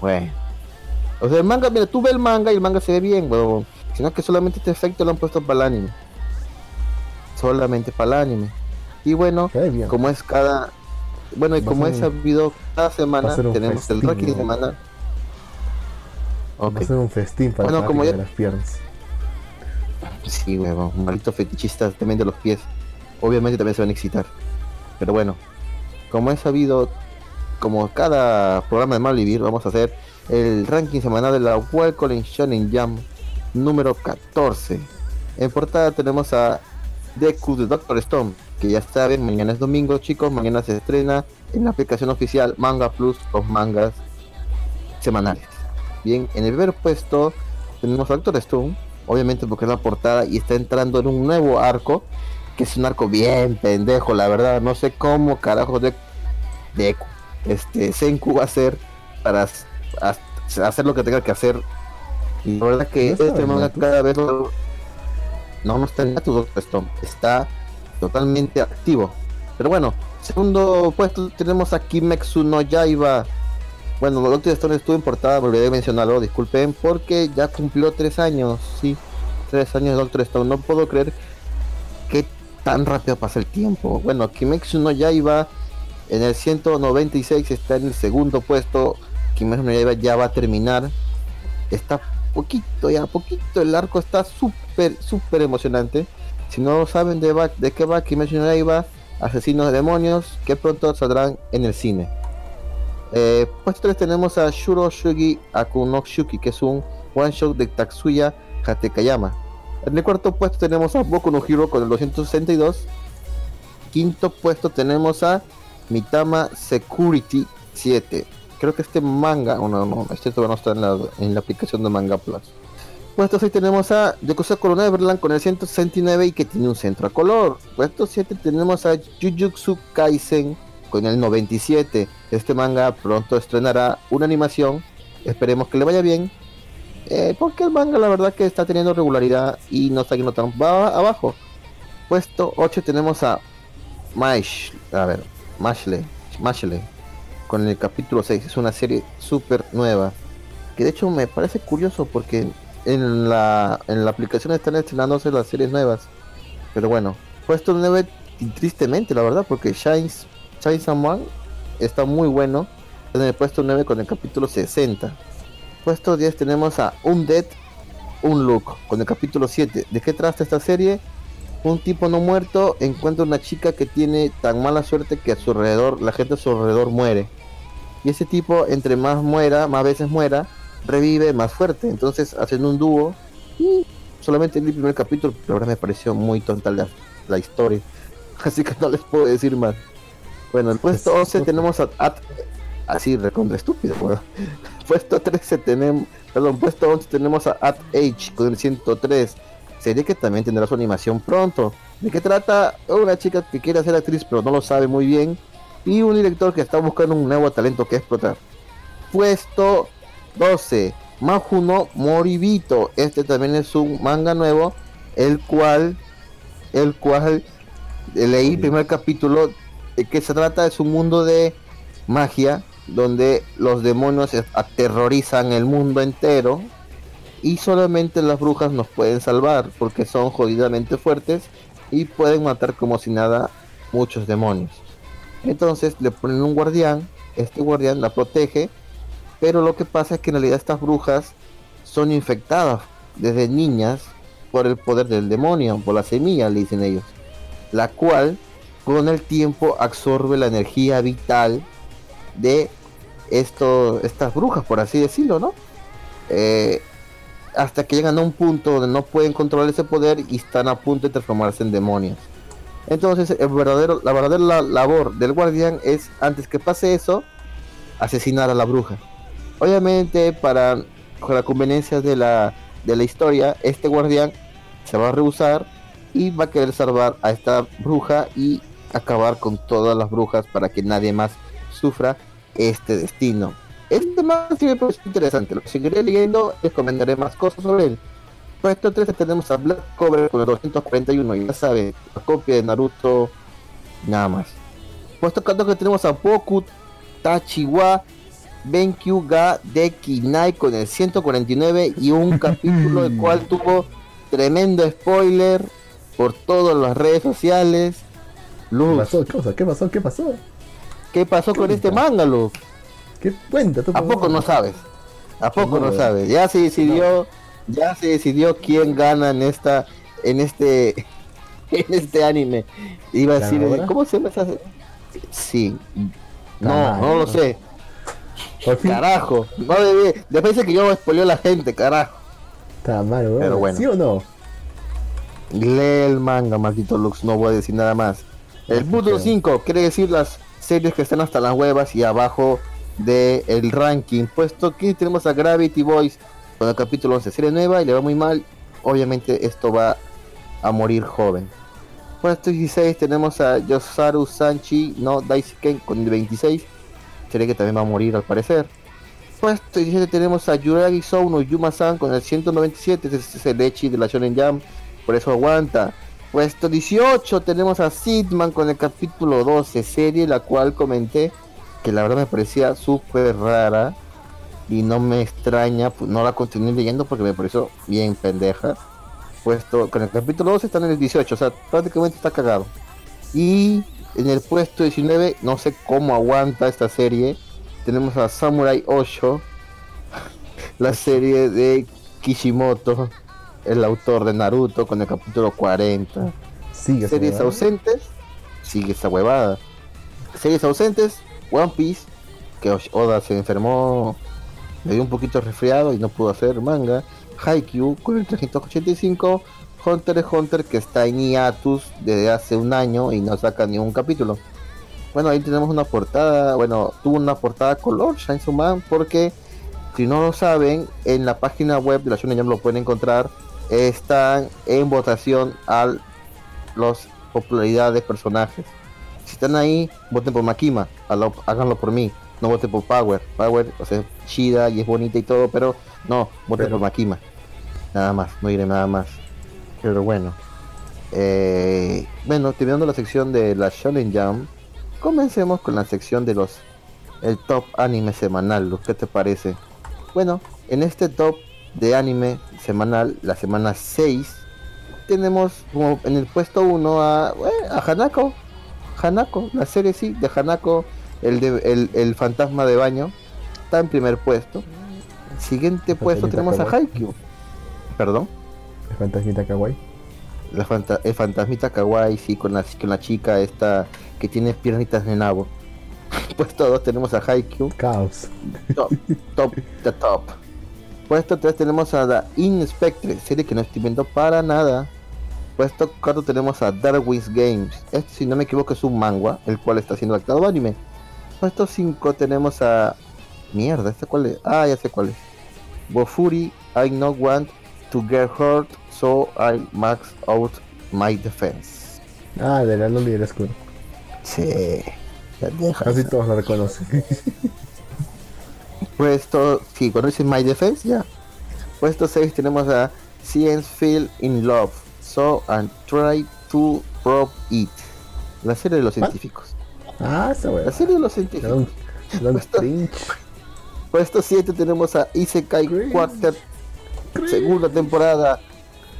Bueno. O sea, el manga, mira, tú ves el manga y el manga se ve bien, huevón. Sino que solamente este efecto lo han puesto para el anime. Solamente para el anime. Y bueno, como es cada. Bueno, y Va como ser es un- sabido, cada semana va un tenemos el ranking ¿no? semanal. Va Ok. a ser un festín para Bueno, de las piernas. Sí, huevón, malditos fetichistas también de los pies. Obviamente también se van a excitar. Pero bueno, como he sabido, como cada programa de Malvivir, vamos a hacer el ranking semanal de la Welcome Shonen Jam número 14. En portada tenemos a Deku de Doctor Stone, que ya saben, mañana es domingo, chicos, mañana se estrena en la aplicación oficial Manga Plus, los mangas semanales. Bien, en el primer puesto tenemos Doctor Stone, obviamente porque es la portada y está entrando en un nuevo arco, que es un arco bien pendejo, la verdad, no sé cómo carajo de de este Senku va a hacer para hacer lo que tenga que hacer. Y la verdad que este manga cada vez no, no está en Doctor Stone, está totalmente activo. Pero bueno, segundo puesto tenemos a Kimetsu no Yaiba. Bueno, Doctor Stone estuvo en portada, volveré a mencionarlo, disculpen, porque ya cumplió tres años, sí, tres años de Doctor Stone. No puedo creer que tan rápido pasa el tiempo. Bueno, Kimetsu no Yaiba en el 196 está en el segundo puesto. Kimetsu no Yaiba ya va a terminar. Está poquito, ya poquito. El arco está súper, súper emocionante. Si no saben de, de qué va Kimetsu no Yaiba, asesinos de demonios, que pronto saldrán en el cine. Eh, puesto 3 tenemos a Shuro Shugi Akunokshuki, que es un one shot de Tatsuya Hatekayama. En el cuarto puesto tenemos a Boku no Hero con el 262. Quinto puesto tenemos a Mitama Security 7. Creo que este manga, oh no, no, este no está en la, en la aplicación de Manga Plus. Puesto 6 tenemos a Yakuza Corona Everland con el 169 y que tiene un centro a color. Puesto 7 tenemos a Jujutsu Kaisen con el 97. Este manga pronto estrenará una animación. Esperemos que le vaya bien. Eh, porque el manga la verdad que está teniendo regularidad y no está yendo tan abajo. Puesto 8 tenemos a Mash, a ver, Mashle, Mashle, con el capítulo 6. Es una serie súper nueva. Que de hecho me parece curioso porque en la, en la aplicación están estrenándose las series nuevas. Pero bueno, puesto 9 tristemente la verdad porque Shine Someone está muy bueno. En el puesto 9 con el capítulo 60. Puesto 10 tenemos a Undead Look con el capítulo 7. ¿De qué trata esta serie? Un tipo no muerto encuentra una chica que tiene tan mala suerte que a su alrededor, la gente a su alrededor muere. Y ese tipo, entre más muera, más veces muera, revive más fuerte. Entonces hacen un dúo. Y solamente en el primer capítulo, la verdad me pareció muy tonta la, la historia. Así que no les puedo decir más. Bueno, el puesto 11 tenemos a, así recontra estúpido, Puesto 13 tenemos, perdón, puesto 11 tenemos a At Age con el 103. Serie que también tendrá su animación pronto. ¿De qué trata? Una chica que quiere ser actriz pero no lo sabe muy bien. Y un director que está buscando un nuevo talento que explotar. Puesto 12. Majuno Moribito. Este también es un manga nuevo. El cual. El cual leí el primer capítulo que se trata es un mundo de magia donde los demonios aterrorizan el mundo entero y solamente las brujas nos pueden salvar porque son jodidamente fuertes y pueden matar como si nada muchos demonios. Entonces le ponen un guardián, este guardián la protege, pero lo que pasa es que en realidad estas brujas son infectadas desde niñas por el poder del demonio, por la semilla, le dicen ellos, la cual con el tiempo absorbe la energía vital de estas brujas, por así decirlo, ¿no? Eh, hasta que llegan a un punto donde no pueden controlar ese poder y están a punto de transformarse en demonios. Entonces, el verdadero, la verdadera labor del guardián es, antes que pase eso, asesinar a la bruja. Obviamente, para con la conveniencia de la, de la historia, este guardián se va a rehusar y va a querer salvar a esta bruja y acabar con todas las brujas para que nadie más sufra este destino. Este más sí interesante, lo seguiré leyendo, les comentaré más cosas sobre él. Puesto 13 tenemos a Black Cover con el 241, ya sabe, la copia de Naruto, nada más. Puesto 14 tenemos a Boku Tachiwa Benkyu ga de Kinai con el 149 y un capítulo el cual tuvo tremendo spoiler por todas las redes sociales ¿Qué pasó? ¿Qué pasó? ¿Qué pasó? ¿Qué pasó con este manga, Luz? ¿Qué cuenta? ¿A poco no sabes? ¿A poco no, sabes? Ya se decidió, ya se decidió quién gana en esta, en este, en este anime. Iba a decir, ¿cómo se llama esa? Sí. No, no lo sé. Carajo. No Después dice que yo spoileo a la gente, carajo. Está mal, Pero bueno. ¿Sí o no? Lee el manga, maldito Lux, no voy a decir nada más. El punto 5 quiere decir las series que están hasta las huevas y abajo del el ranking. Puesto que tenemos a Gravity Boys con el capítulo 11, serie nueva y le va muy mal. Obviamente esto va a morir joven. Puesto 16 tenemos a Yosaru Sanchi no Daisuken con el 26. Sería que también va a morir al parecer. Puesto 17 tenemos a Yuragi Souno Yuma-san con el 197. Ese es el Echi de la Shonen Jam. Por eso aguanta. Puesto 18 tenemos a Sidman con el capítulo 12. Serie la cual comenté que la verdad me parecía súper rara. Y no me extraña. Pues, no la continué leyendo porque me pareció bien pendeja puesto, con el capítulo 12 están en el 18, o sea, prácticamente está cagado. Y en el puesto 19, no sé cómo aguanta esta serie, tenemos a Samurai 8, la serie de Kishimoto, el autor de Naruto, con el capítulo 40. Sigue Series ausentes, sigue esa huevada. Series ausentes, One Piece, que Oda se enfermó, le dio un poquito resfriado y no pudo hacer manga. Haikyuu con el 385, Hunter x Hunter que está en hiatus desde hace un año y no saca ni un capítulo. Bueno, ahí tenemos una portada, bueno, tuvo una portada color Shine Man porque si no lo saben, en la página web de la Shonen Jump lo pueden encontrar, están en votación a los popularidades personajes. Si están ahí, voten por Makima, háganlo por mí, no voten por Power. Power, o sea, chida y es bonita y todo, pero no, voten por Makima. Nada más, no iré nada más. Pero bueno. Eh, bueno, terminando la sección de la Shonen Jam, comencemos con la sección de los el top anime semanal. ¿Qué te parece? Bueno, en este top de anime semanal, la semana 6, tenemos como en el puesto 1 a, eh, a Hanako. Hanako, la serie sí, de Hanako, el, de, el, el fantasma de baño, está en primer puesto. Siguiente puesto tenemos a Haikyuu. ¿Perdón? ¿El fantasmita kawaii? La el fantasmita kawaii, sí, con la, con la chica esta que tiene piernitas de nabo. puesto 2 tenemos a Haikyuu. Caos. Top, top, the top. Puesto 3 tenemos a The Inspectre, serie que no estoy viendo para nada. Puesto 4 tenemos a Darwin's Games. Este, si no me equivoco, es un manga, el cual está siendo adaptado anime. Puesto 5 tenemos a. Mierda, ¿este cuál es? Ah, ya sé cuál es. Bofuri, I not want to get hurt, so I max out my defense. Ah, de la Loli del escudo. Sí, Casi todos lo reconocen. Puesto, sí, cuando dicen my defense, ya. Puesto 6 tenemos a Science Feel in Love, so and try to prove it. La serie de los científicos. Ah, esa La serie de los científicos. Puesto, puesto 7 tenemos a Isekai Quartet segunda temporada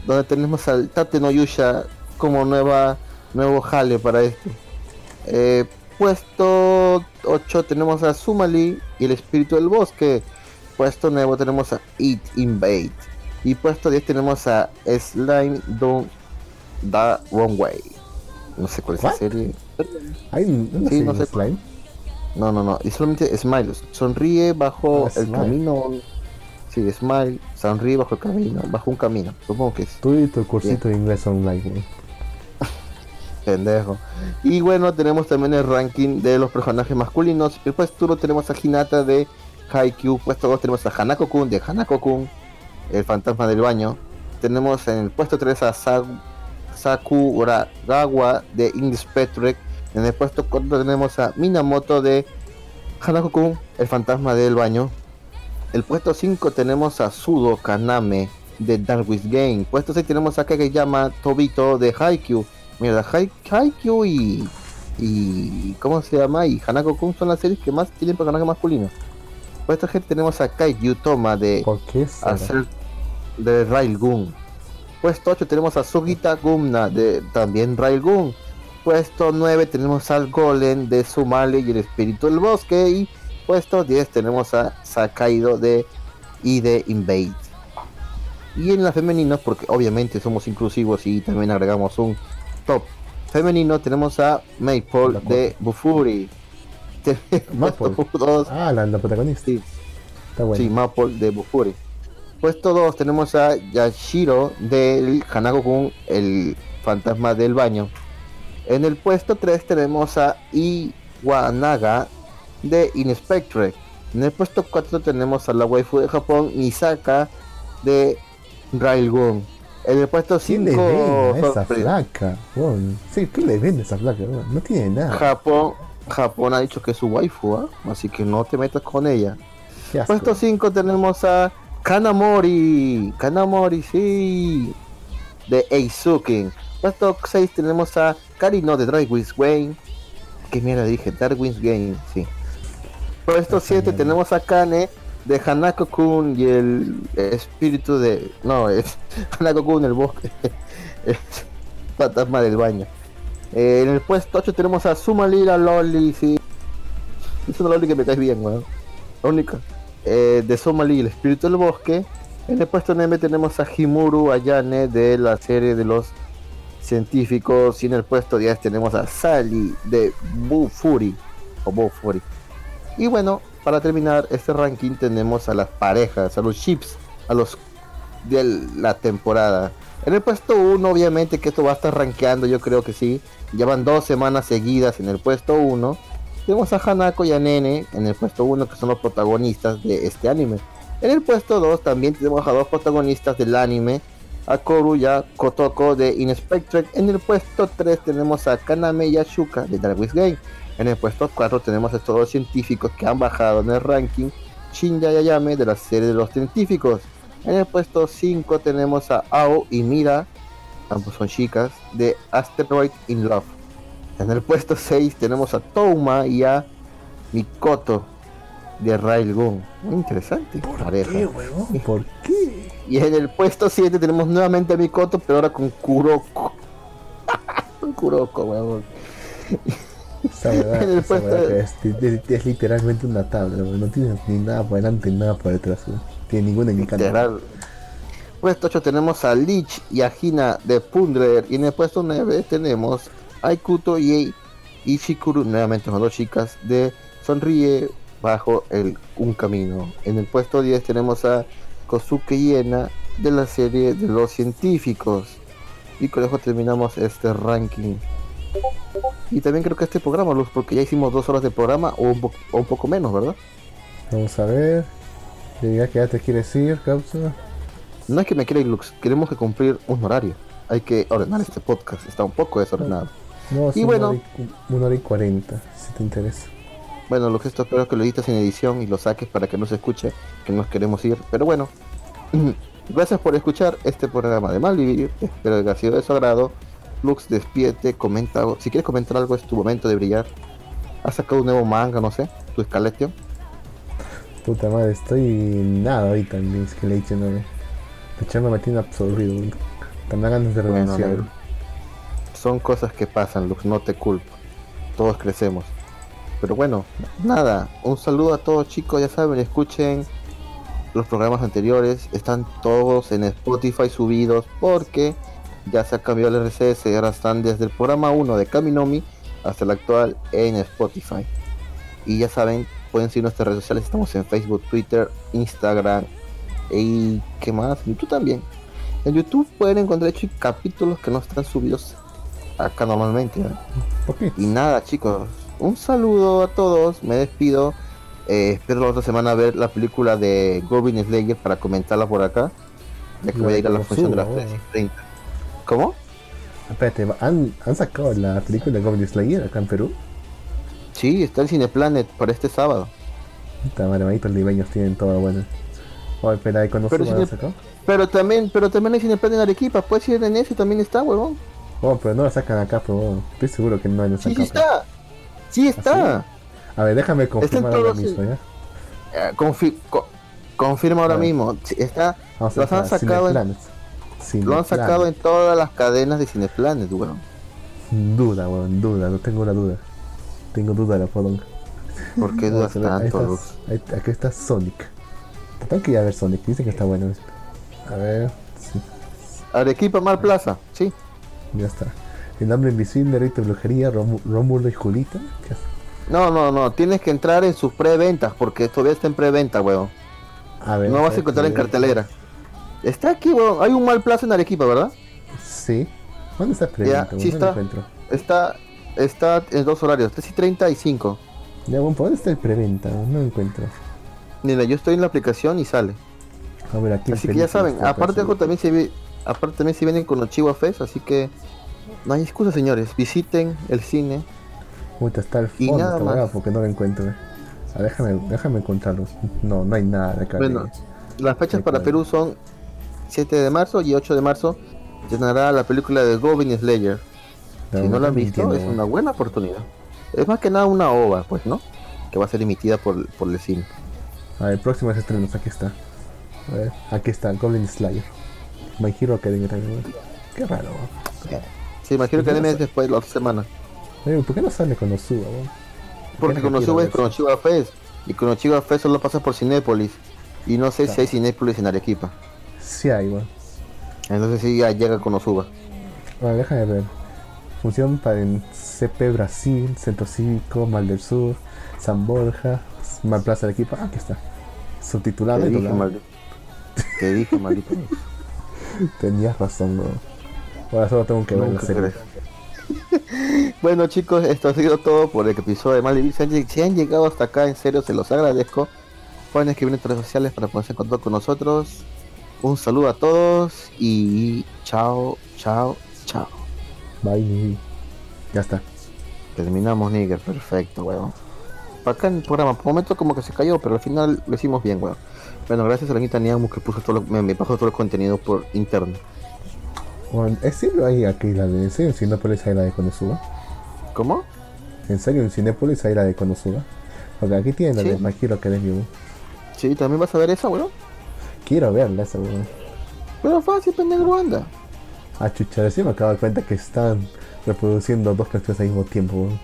donde tenemos al Tate no Yusha como nueva nuevo jale para esto. Eh, puesto 8 tenemos a Sumali y el espíritu del bosque. Puesto 9 tenemos a Eat Invade. Y puesto 10 tenemos a Slime Don't The Wrong Way. No sé cuál es la serie. ¿Hay no sé. Slime? No, no, no. Y solamente Smile. Sonríe bajo ah, el camino Smile, sonríe bajo el camino, bajo un camino, supongo que es. Tú y tu cursito de inglés online, Pendejo. Y bueno, tenemos también el ranking de los personajes masculinos. El puesto 1 tenemos a Hinata de Haikyuu. Puesto 2 tenemos a Hanako-kun de Hanako-kun, el fantasma del baño. Tenemos en el puesto 3 a Sakuragawa de Inspectorate. En el puesto 4 tenemos a Minamoto de Hanako-kun, el fantasma del baño. El puesto 5 tenemos a Sudo Kaname de Darwin's Game. Puesto 6 tenemos a llama Tobito de Haikyuu. Mira, Haikyuu y, y. ¿Cómo se llama? Y Hanako Kun son las series que más tienen personajes masculinos. Puesto 7 tenemos a Kaiju Toma de. ¿Por qué hacer de Railgun. Puesto 8 tenemos a Sugita Gumna de también Railgun. Puesto 9 tenemos al Golem de Sumale y el Espíritu del Bosque. Y puesto 10 tenemos a Sakaido de y de Invade. Y en la femenina, porque obviamente somos inclusivos y también agregamos un top femenino, tenemos a Maple de Bufuri. Maple. Ah, la, protagonista. Sí. sí, Maple de Bufuri. Puesto 2 tenemos a Yashiro del Hanako-kun, el fantasma del baño. En el puesto 3 tenemos a Iwanaga de Inspectre. En el puesto 4 tenemos a la waifu de Japón, Misaka de Railgun. En el puesto ¿Quién le 5 vende a esa flaca? Sí, ¿qué le vende esa flaca? No tiene nada. Japón, Japón ha dicho que es su waifu, ¿ah? así que no te metas con ella. Puesto 5 tenemos a Kanamori. Kanamori, sí. De Eizuken. Puesto 6 tenemos a Karino de Darwin's Game. ¿Qué mierda dije? Darwin's Game, sí. Puesto Esa 7 mierda. tenemos a Kane de Hanako-kun y el espíritu de... No, es Hanako-kun, el bosque. es fantasma del baño. Eh, en el puesto 8 tenemos a Sumalira Loli, sí. Es una Loli que me cae bien, weón. La única. Eh, de Somali, el espíritu del bosque. En el puesto 9 tenemos a Himuru Ayane de la serie de los científicos. Y en el puesto 10 tenemos a Sally de Boo Fury. O Boo Fury. Y bueno, para terminar este ranking tenemos a las parejas, a los chips, a los de la temporada. En el puesto 1, obviamente que esto va a estar rankeando, yo creo que sí. Llevan dos semanas seguidas en el puesto 1. Tenemos a Hanako y a Nene en el puesto 1, que son los protagonistas de este anime. En el puesto 2 también tenemos a dos protagonistas del anime, a Koru y a Kotoko de Inspector. En el puesto 3 tenemos a Kaname y a Shuka de Darwin's Game. En el puesto 4 tenemos a estos dos científicos que han bajado en el ranking, Shinya y Ayame de la serie de los científicos. En el puesto 5 tenemos a Ao y Mira, ambos son chicas, de Asteroid in Love. En el puesto 6 tenemos a Touma y a Mikoto de Railgun. Muy interesante. pareja. huevón? ¿Por qué? Y en el puesto 7 tenemos nuevamente a Mikoto, pero ahora con Kuroko. con Kuroko, weón. Esa verdad, En el esa puesto verdad de- es, es- es literalmente una tabla, no tiene ni nada por delante ni nada por detrás, tiene ninguna indicador. Literal. Puesto 8 tenemos a Lich y a Hina de Pundler. Y en el puesto 9 tenemos a Ikuto y Ishikuru, nuevamente son dos chicas, de Sonríe bajo el un camino. En el puesto 10 tenemos a Kosuke Yena de la serie de los científicos. Y con eso terminamos este ranking. Y también creo que este programa, Luz, porque ya hicimos dos horas de programa o un, po- o un poco menos, ¿verdad? Vamos a ver. Ya que ya te quieres ir, cápsula. No es que me quiera ir, Lux, queremos que cumplir un horario. Hay que ordenar este podcast, está un poco desordenado. No, Y bueno. una hora y, una hora y cuarenta, si te interesa. Bueno, Lux, esto espero que lo edites en edición y lo saques para que no se escuche que nos queremos ir. Pero bueno, gracias por escuchar este programa de Malvivir. Espero que haya sido de su agrado. Lux, despídete, comenta. algo. Si quieres comentar algo, es tu momento de brillar. Has sacado un nuevo manga, no sé, tu escalete. Puta madre, estoy nada ahorita en mi Escalation, ¿no? Me tiene absorbido, dan ganas de renunciar. Son cosas que pasan, Lux, no te culpo. Todos crecemos. Pero bueno, nada, un saludo a todos chicos, ya saben, escuchen los programas anteriores, están todos en Spotify subidos porque ya se ha cambiado el RCS, ahora están desde el programa 1 de Kaminomi hasta el actual en Spotify. Y ya saben, pueden seguir nuestras redes sociales, estamos en Facebook, Twitter, Instagram y qué más, YouTube también. En YouTube pueden encontrar hecho capítulos que no están subidos acá normalmente. Y nada, chicos, un saludo a todos, me despido. Eh, espero la otra semana ver la película de Goblin Slayer para comentarla por acá. Ya que voy a ir a la función de las Konosuba, 3 y 30. ¿Cómo? Espérate, ¿han, ¿han sacado la película de Goblin Slayer acá en Perú? Sí, está en Cineplanet para este sábado. Puta madre, malditos limeños tienen todo bueno. Oye, espera, ¿y cuándo Pero se sacado? Pero también, pero también hay Cineplanet en Arequipa, puedes ir en ese, también está, huevón. Oh, pero no la sacan acá, pero bueno, estoy seguro que no hay Sí, sacado. sí está. Sí está. A ver, déjame confirmar ahora mismo, ¿ya? Eh, confi- co- confirma ahora Ah. mismo. Sí, está. Vamos Los a han sacado en- Lo han sacado en todas las cadenas de Cineplanet, weón. Duda, weón, duda, no tengo la duda. Tengo duda de la podonga. ¿Por qué dudas ahí tanto, está- Lux? ahí- Aquí está Sonic. Tengo que ir a ver Sonic, dicen que está bueno. A ver, sí, Arequipa Mar Plaza, sí. ya está. El hombre invisible, Rito de Brujería, Rómu- Rómulo y Julita. ¿Qué hace? No, no, no, tienes que entrar en sus preventas porque todavía está en preventa, weón. A ver, No vas a encontrar en cartelera. Está aquí, weón. Hay un mal plaza en Arequipa, ¿verdad? Sí. ¿Dónde está el preventa? Ya, sí está. encuentro. Está, está en dos horarios, 3 y 35. Ya, bueno, ¿por dónde está el preventa? No lo encuentro. Mira, yo estoy en la aplicación y sale. A ver, aquí Así que ya saben, aparte también se ve, Aparte también si vienen con los Chihuahua Fest, así que no hay excusa señores, visiten el cine. Puta, está el Y fondo nada esta más. porque no lo encuentro. Ah, déjame, déjame encontrarlo. No, no hay nada de acá. Bueno, las fechas para Perú son 7 de marzo y 8 de marzo. Llenará la película de Goblin Slayer. Si no la han visto, es una buena oportunidad. Es más que nada una ova, pues, ¿no? Que va a ser emitida por, por el cine. A ver, próximos estrenos, aquí está. A ver, aquí está, Goblin Slayer. My Hero Academia también. Qué raro. ¿no? Sí, imagino que anime es después de la otra semana. Oye, ¿Por qué no sale con Osuba? weón? Porque Konosuba es Konosuba Fest. Y Konosuba Fest solo pasa por Cinépolis. Y no sé si hay Cinépolis en Arequipa. Sí hay, weón. Entonces sí ya llega Konosuba. Bueno, déjame ver. Función para en CP Brasil, Centro Cívico, Mal del Sur, San Borja, Mal Plaza de Equipo. Ah, aquí está. Subtitulado Te dije, maldito. Te dije, maldito. Tenías razón, weón. Ahora solo tengo que ver la serie. Bueno chicos, esto ha sido todo por el episodio de Mal Si han, lleg- si han llegado hasta acá, en serio, se los agradezco. Pueden escribir en redes sociales para ponerse en contacto con nosotros. Un saludo a todos y chao, chao, chao. Bye. Ya está. Terminamos, nigger, perfecto, weón. Acá en el programa, por momento como que se cayó, pero al final lo hicimos bien, weón. Bueno, gracias a la Anita Niamu que puso todo lo- me, me pasó todo el contenido por interno. Bueno, ¿es serio hay aquí la de... ¿En serio en Cinépolis hay la de Konosuba? ¿Cómo? ¿En serio en Cinépolis hay la de Konosuba? Porque aquí tienen la Sí. de My Hero Academia, weón. Sí, también vas a ver esa, weón. Quiero verla esa, weón. Pero fácil, pendejo, anda. Ah, chucha, recién me acabo de dar cuenta que están reproduciendo dos canciones al mismo tiempo, weón.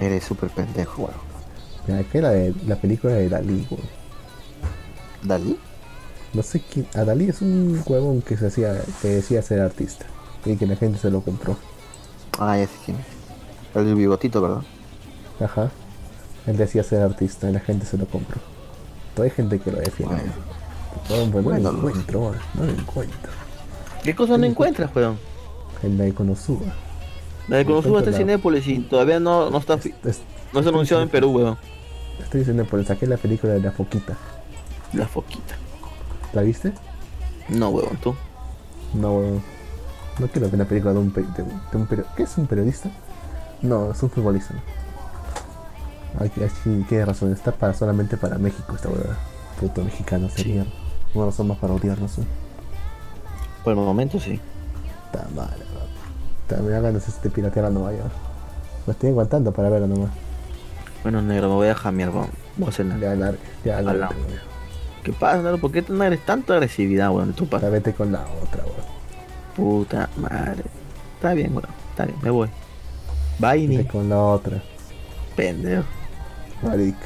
Eres súper pendejo, weón. Mira, que era de la película de Dalí, weón. ¿Dalí? No sé quién. A Dalí es un huevón que se hacía, que decía ser artista. Y que la gente se lo compró. Ah, ya sé quién es. El bigotito, ¿verdad? Ajá. Él decía ser artista y la gente se lo compró. Todavía hay gente que lo defiende. Bueno. Weón, pues, Bueno, no lo Luz. encuentro, weón, no lo encuentro. ¿Qué cosa no encuentras, weón? El de Konosuba. La de Konosuba está en la- Cinépolis y todavía no, no está no se ha anunciado en Perú, weón. Estoy diciendo por saqué la película de la foquita. La foquita. ¿La viste? No, weón, tú. No, weón. No quiero ver una película de un, pe- de, de un periodista. ¿Qué es un periodista? No, es un futbolista. Que- sí, tiene razón, está para, solamente para México esta huevada. Puto mexicano, Sí. No son más para odiarnos. ¿no? Por el momento sí. Está mal. También hagan este piratear a Nueva York. Me estoy aguantando para verla nomás. Bueno, negro, me voy a jamear, weón. Voy a nada. Ya, ya, weón. ¿Qué pasa, negro? ¿Por qué tan eres tanta agresividad, weón, Ya parte? vete con la otra, weón. Puta madre. Está bien, weón. Está bien, me voy. Bye, ni Vete con la otra. pendejo. Maric.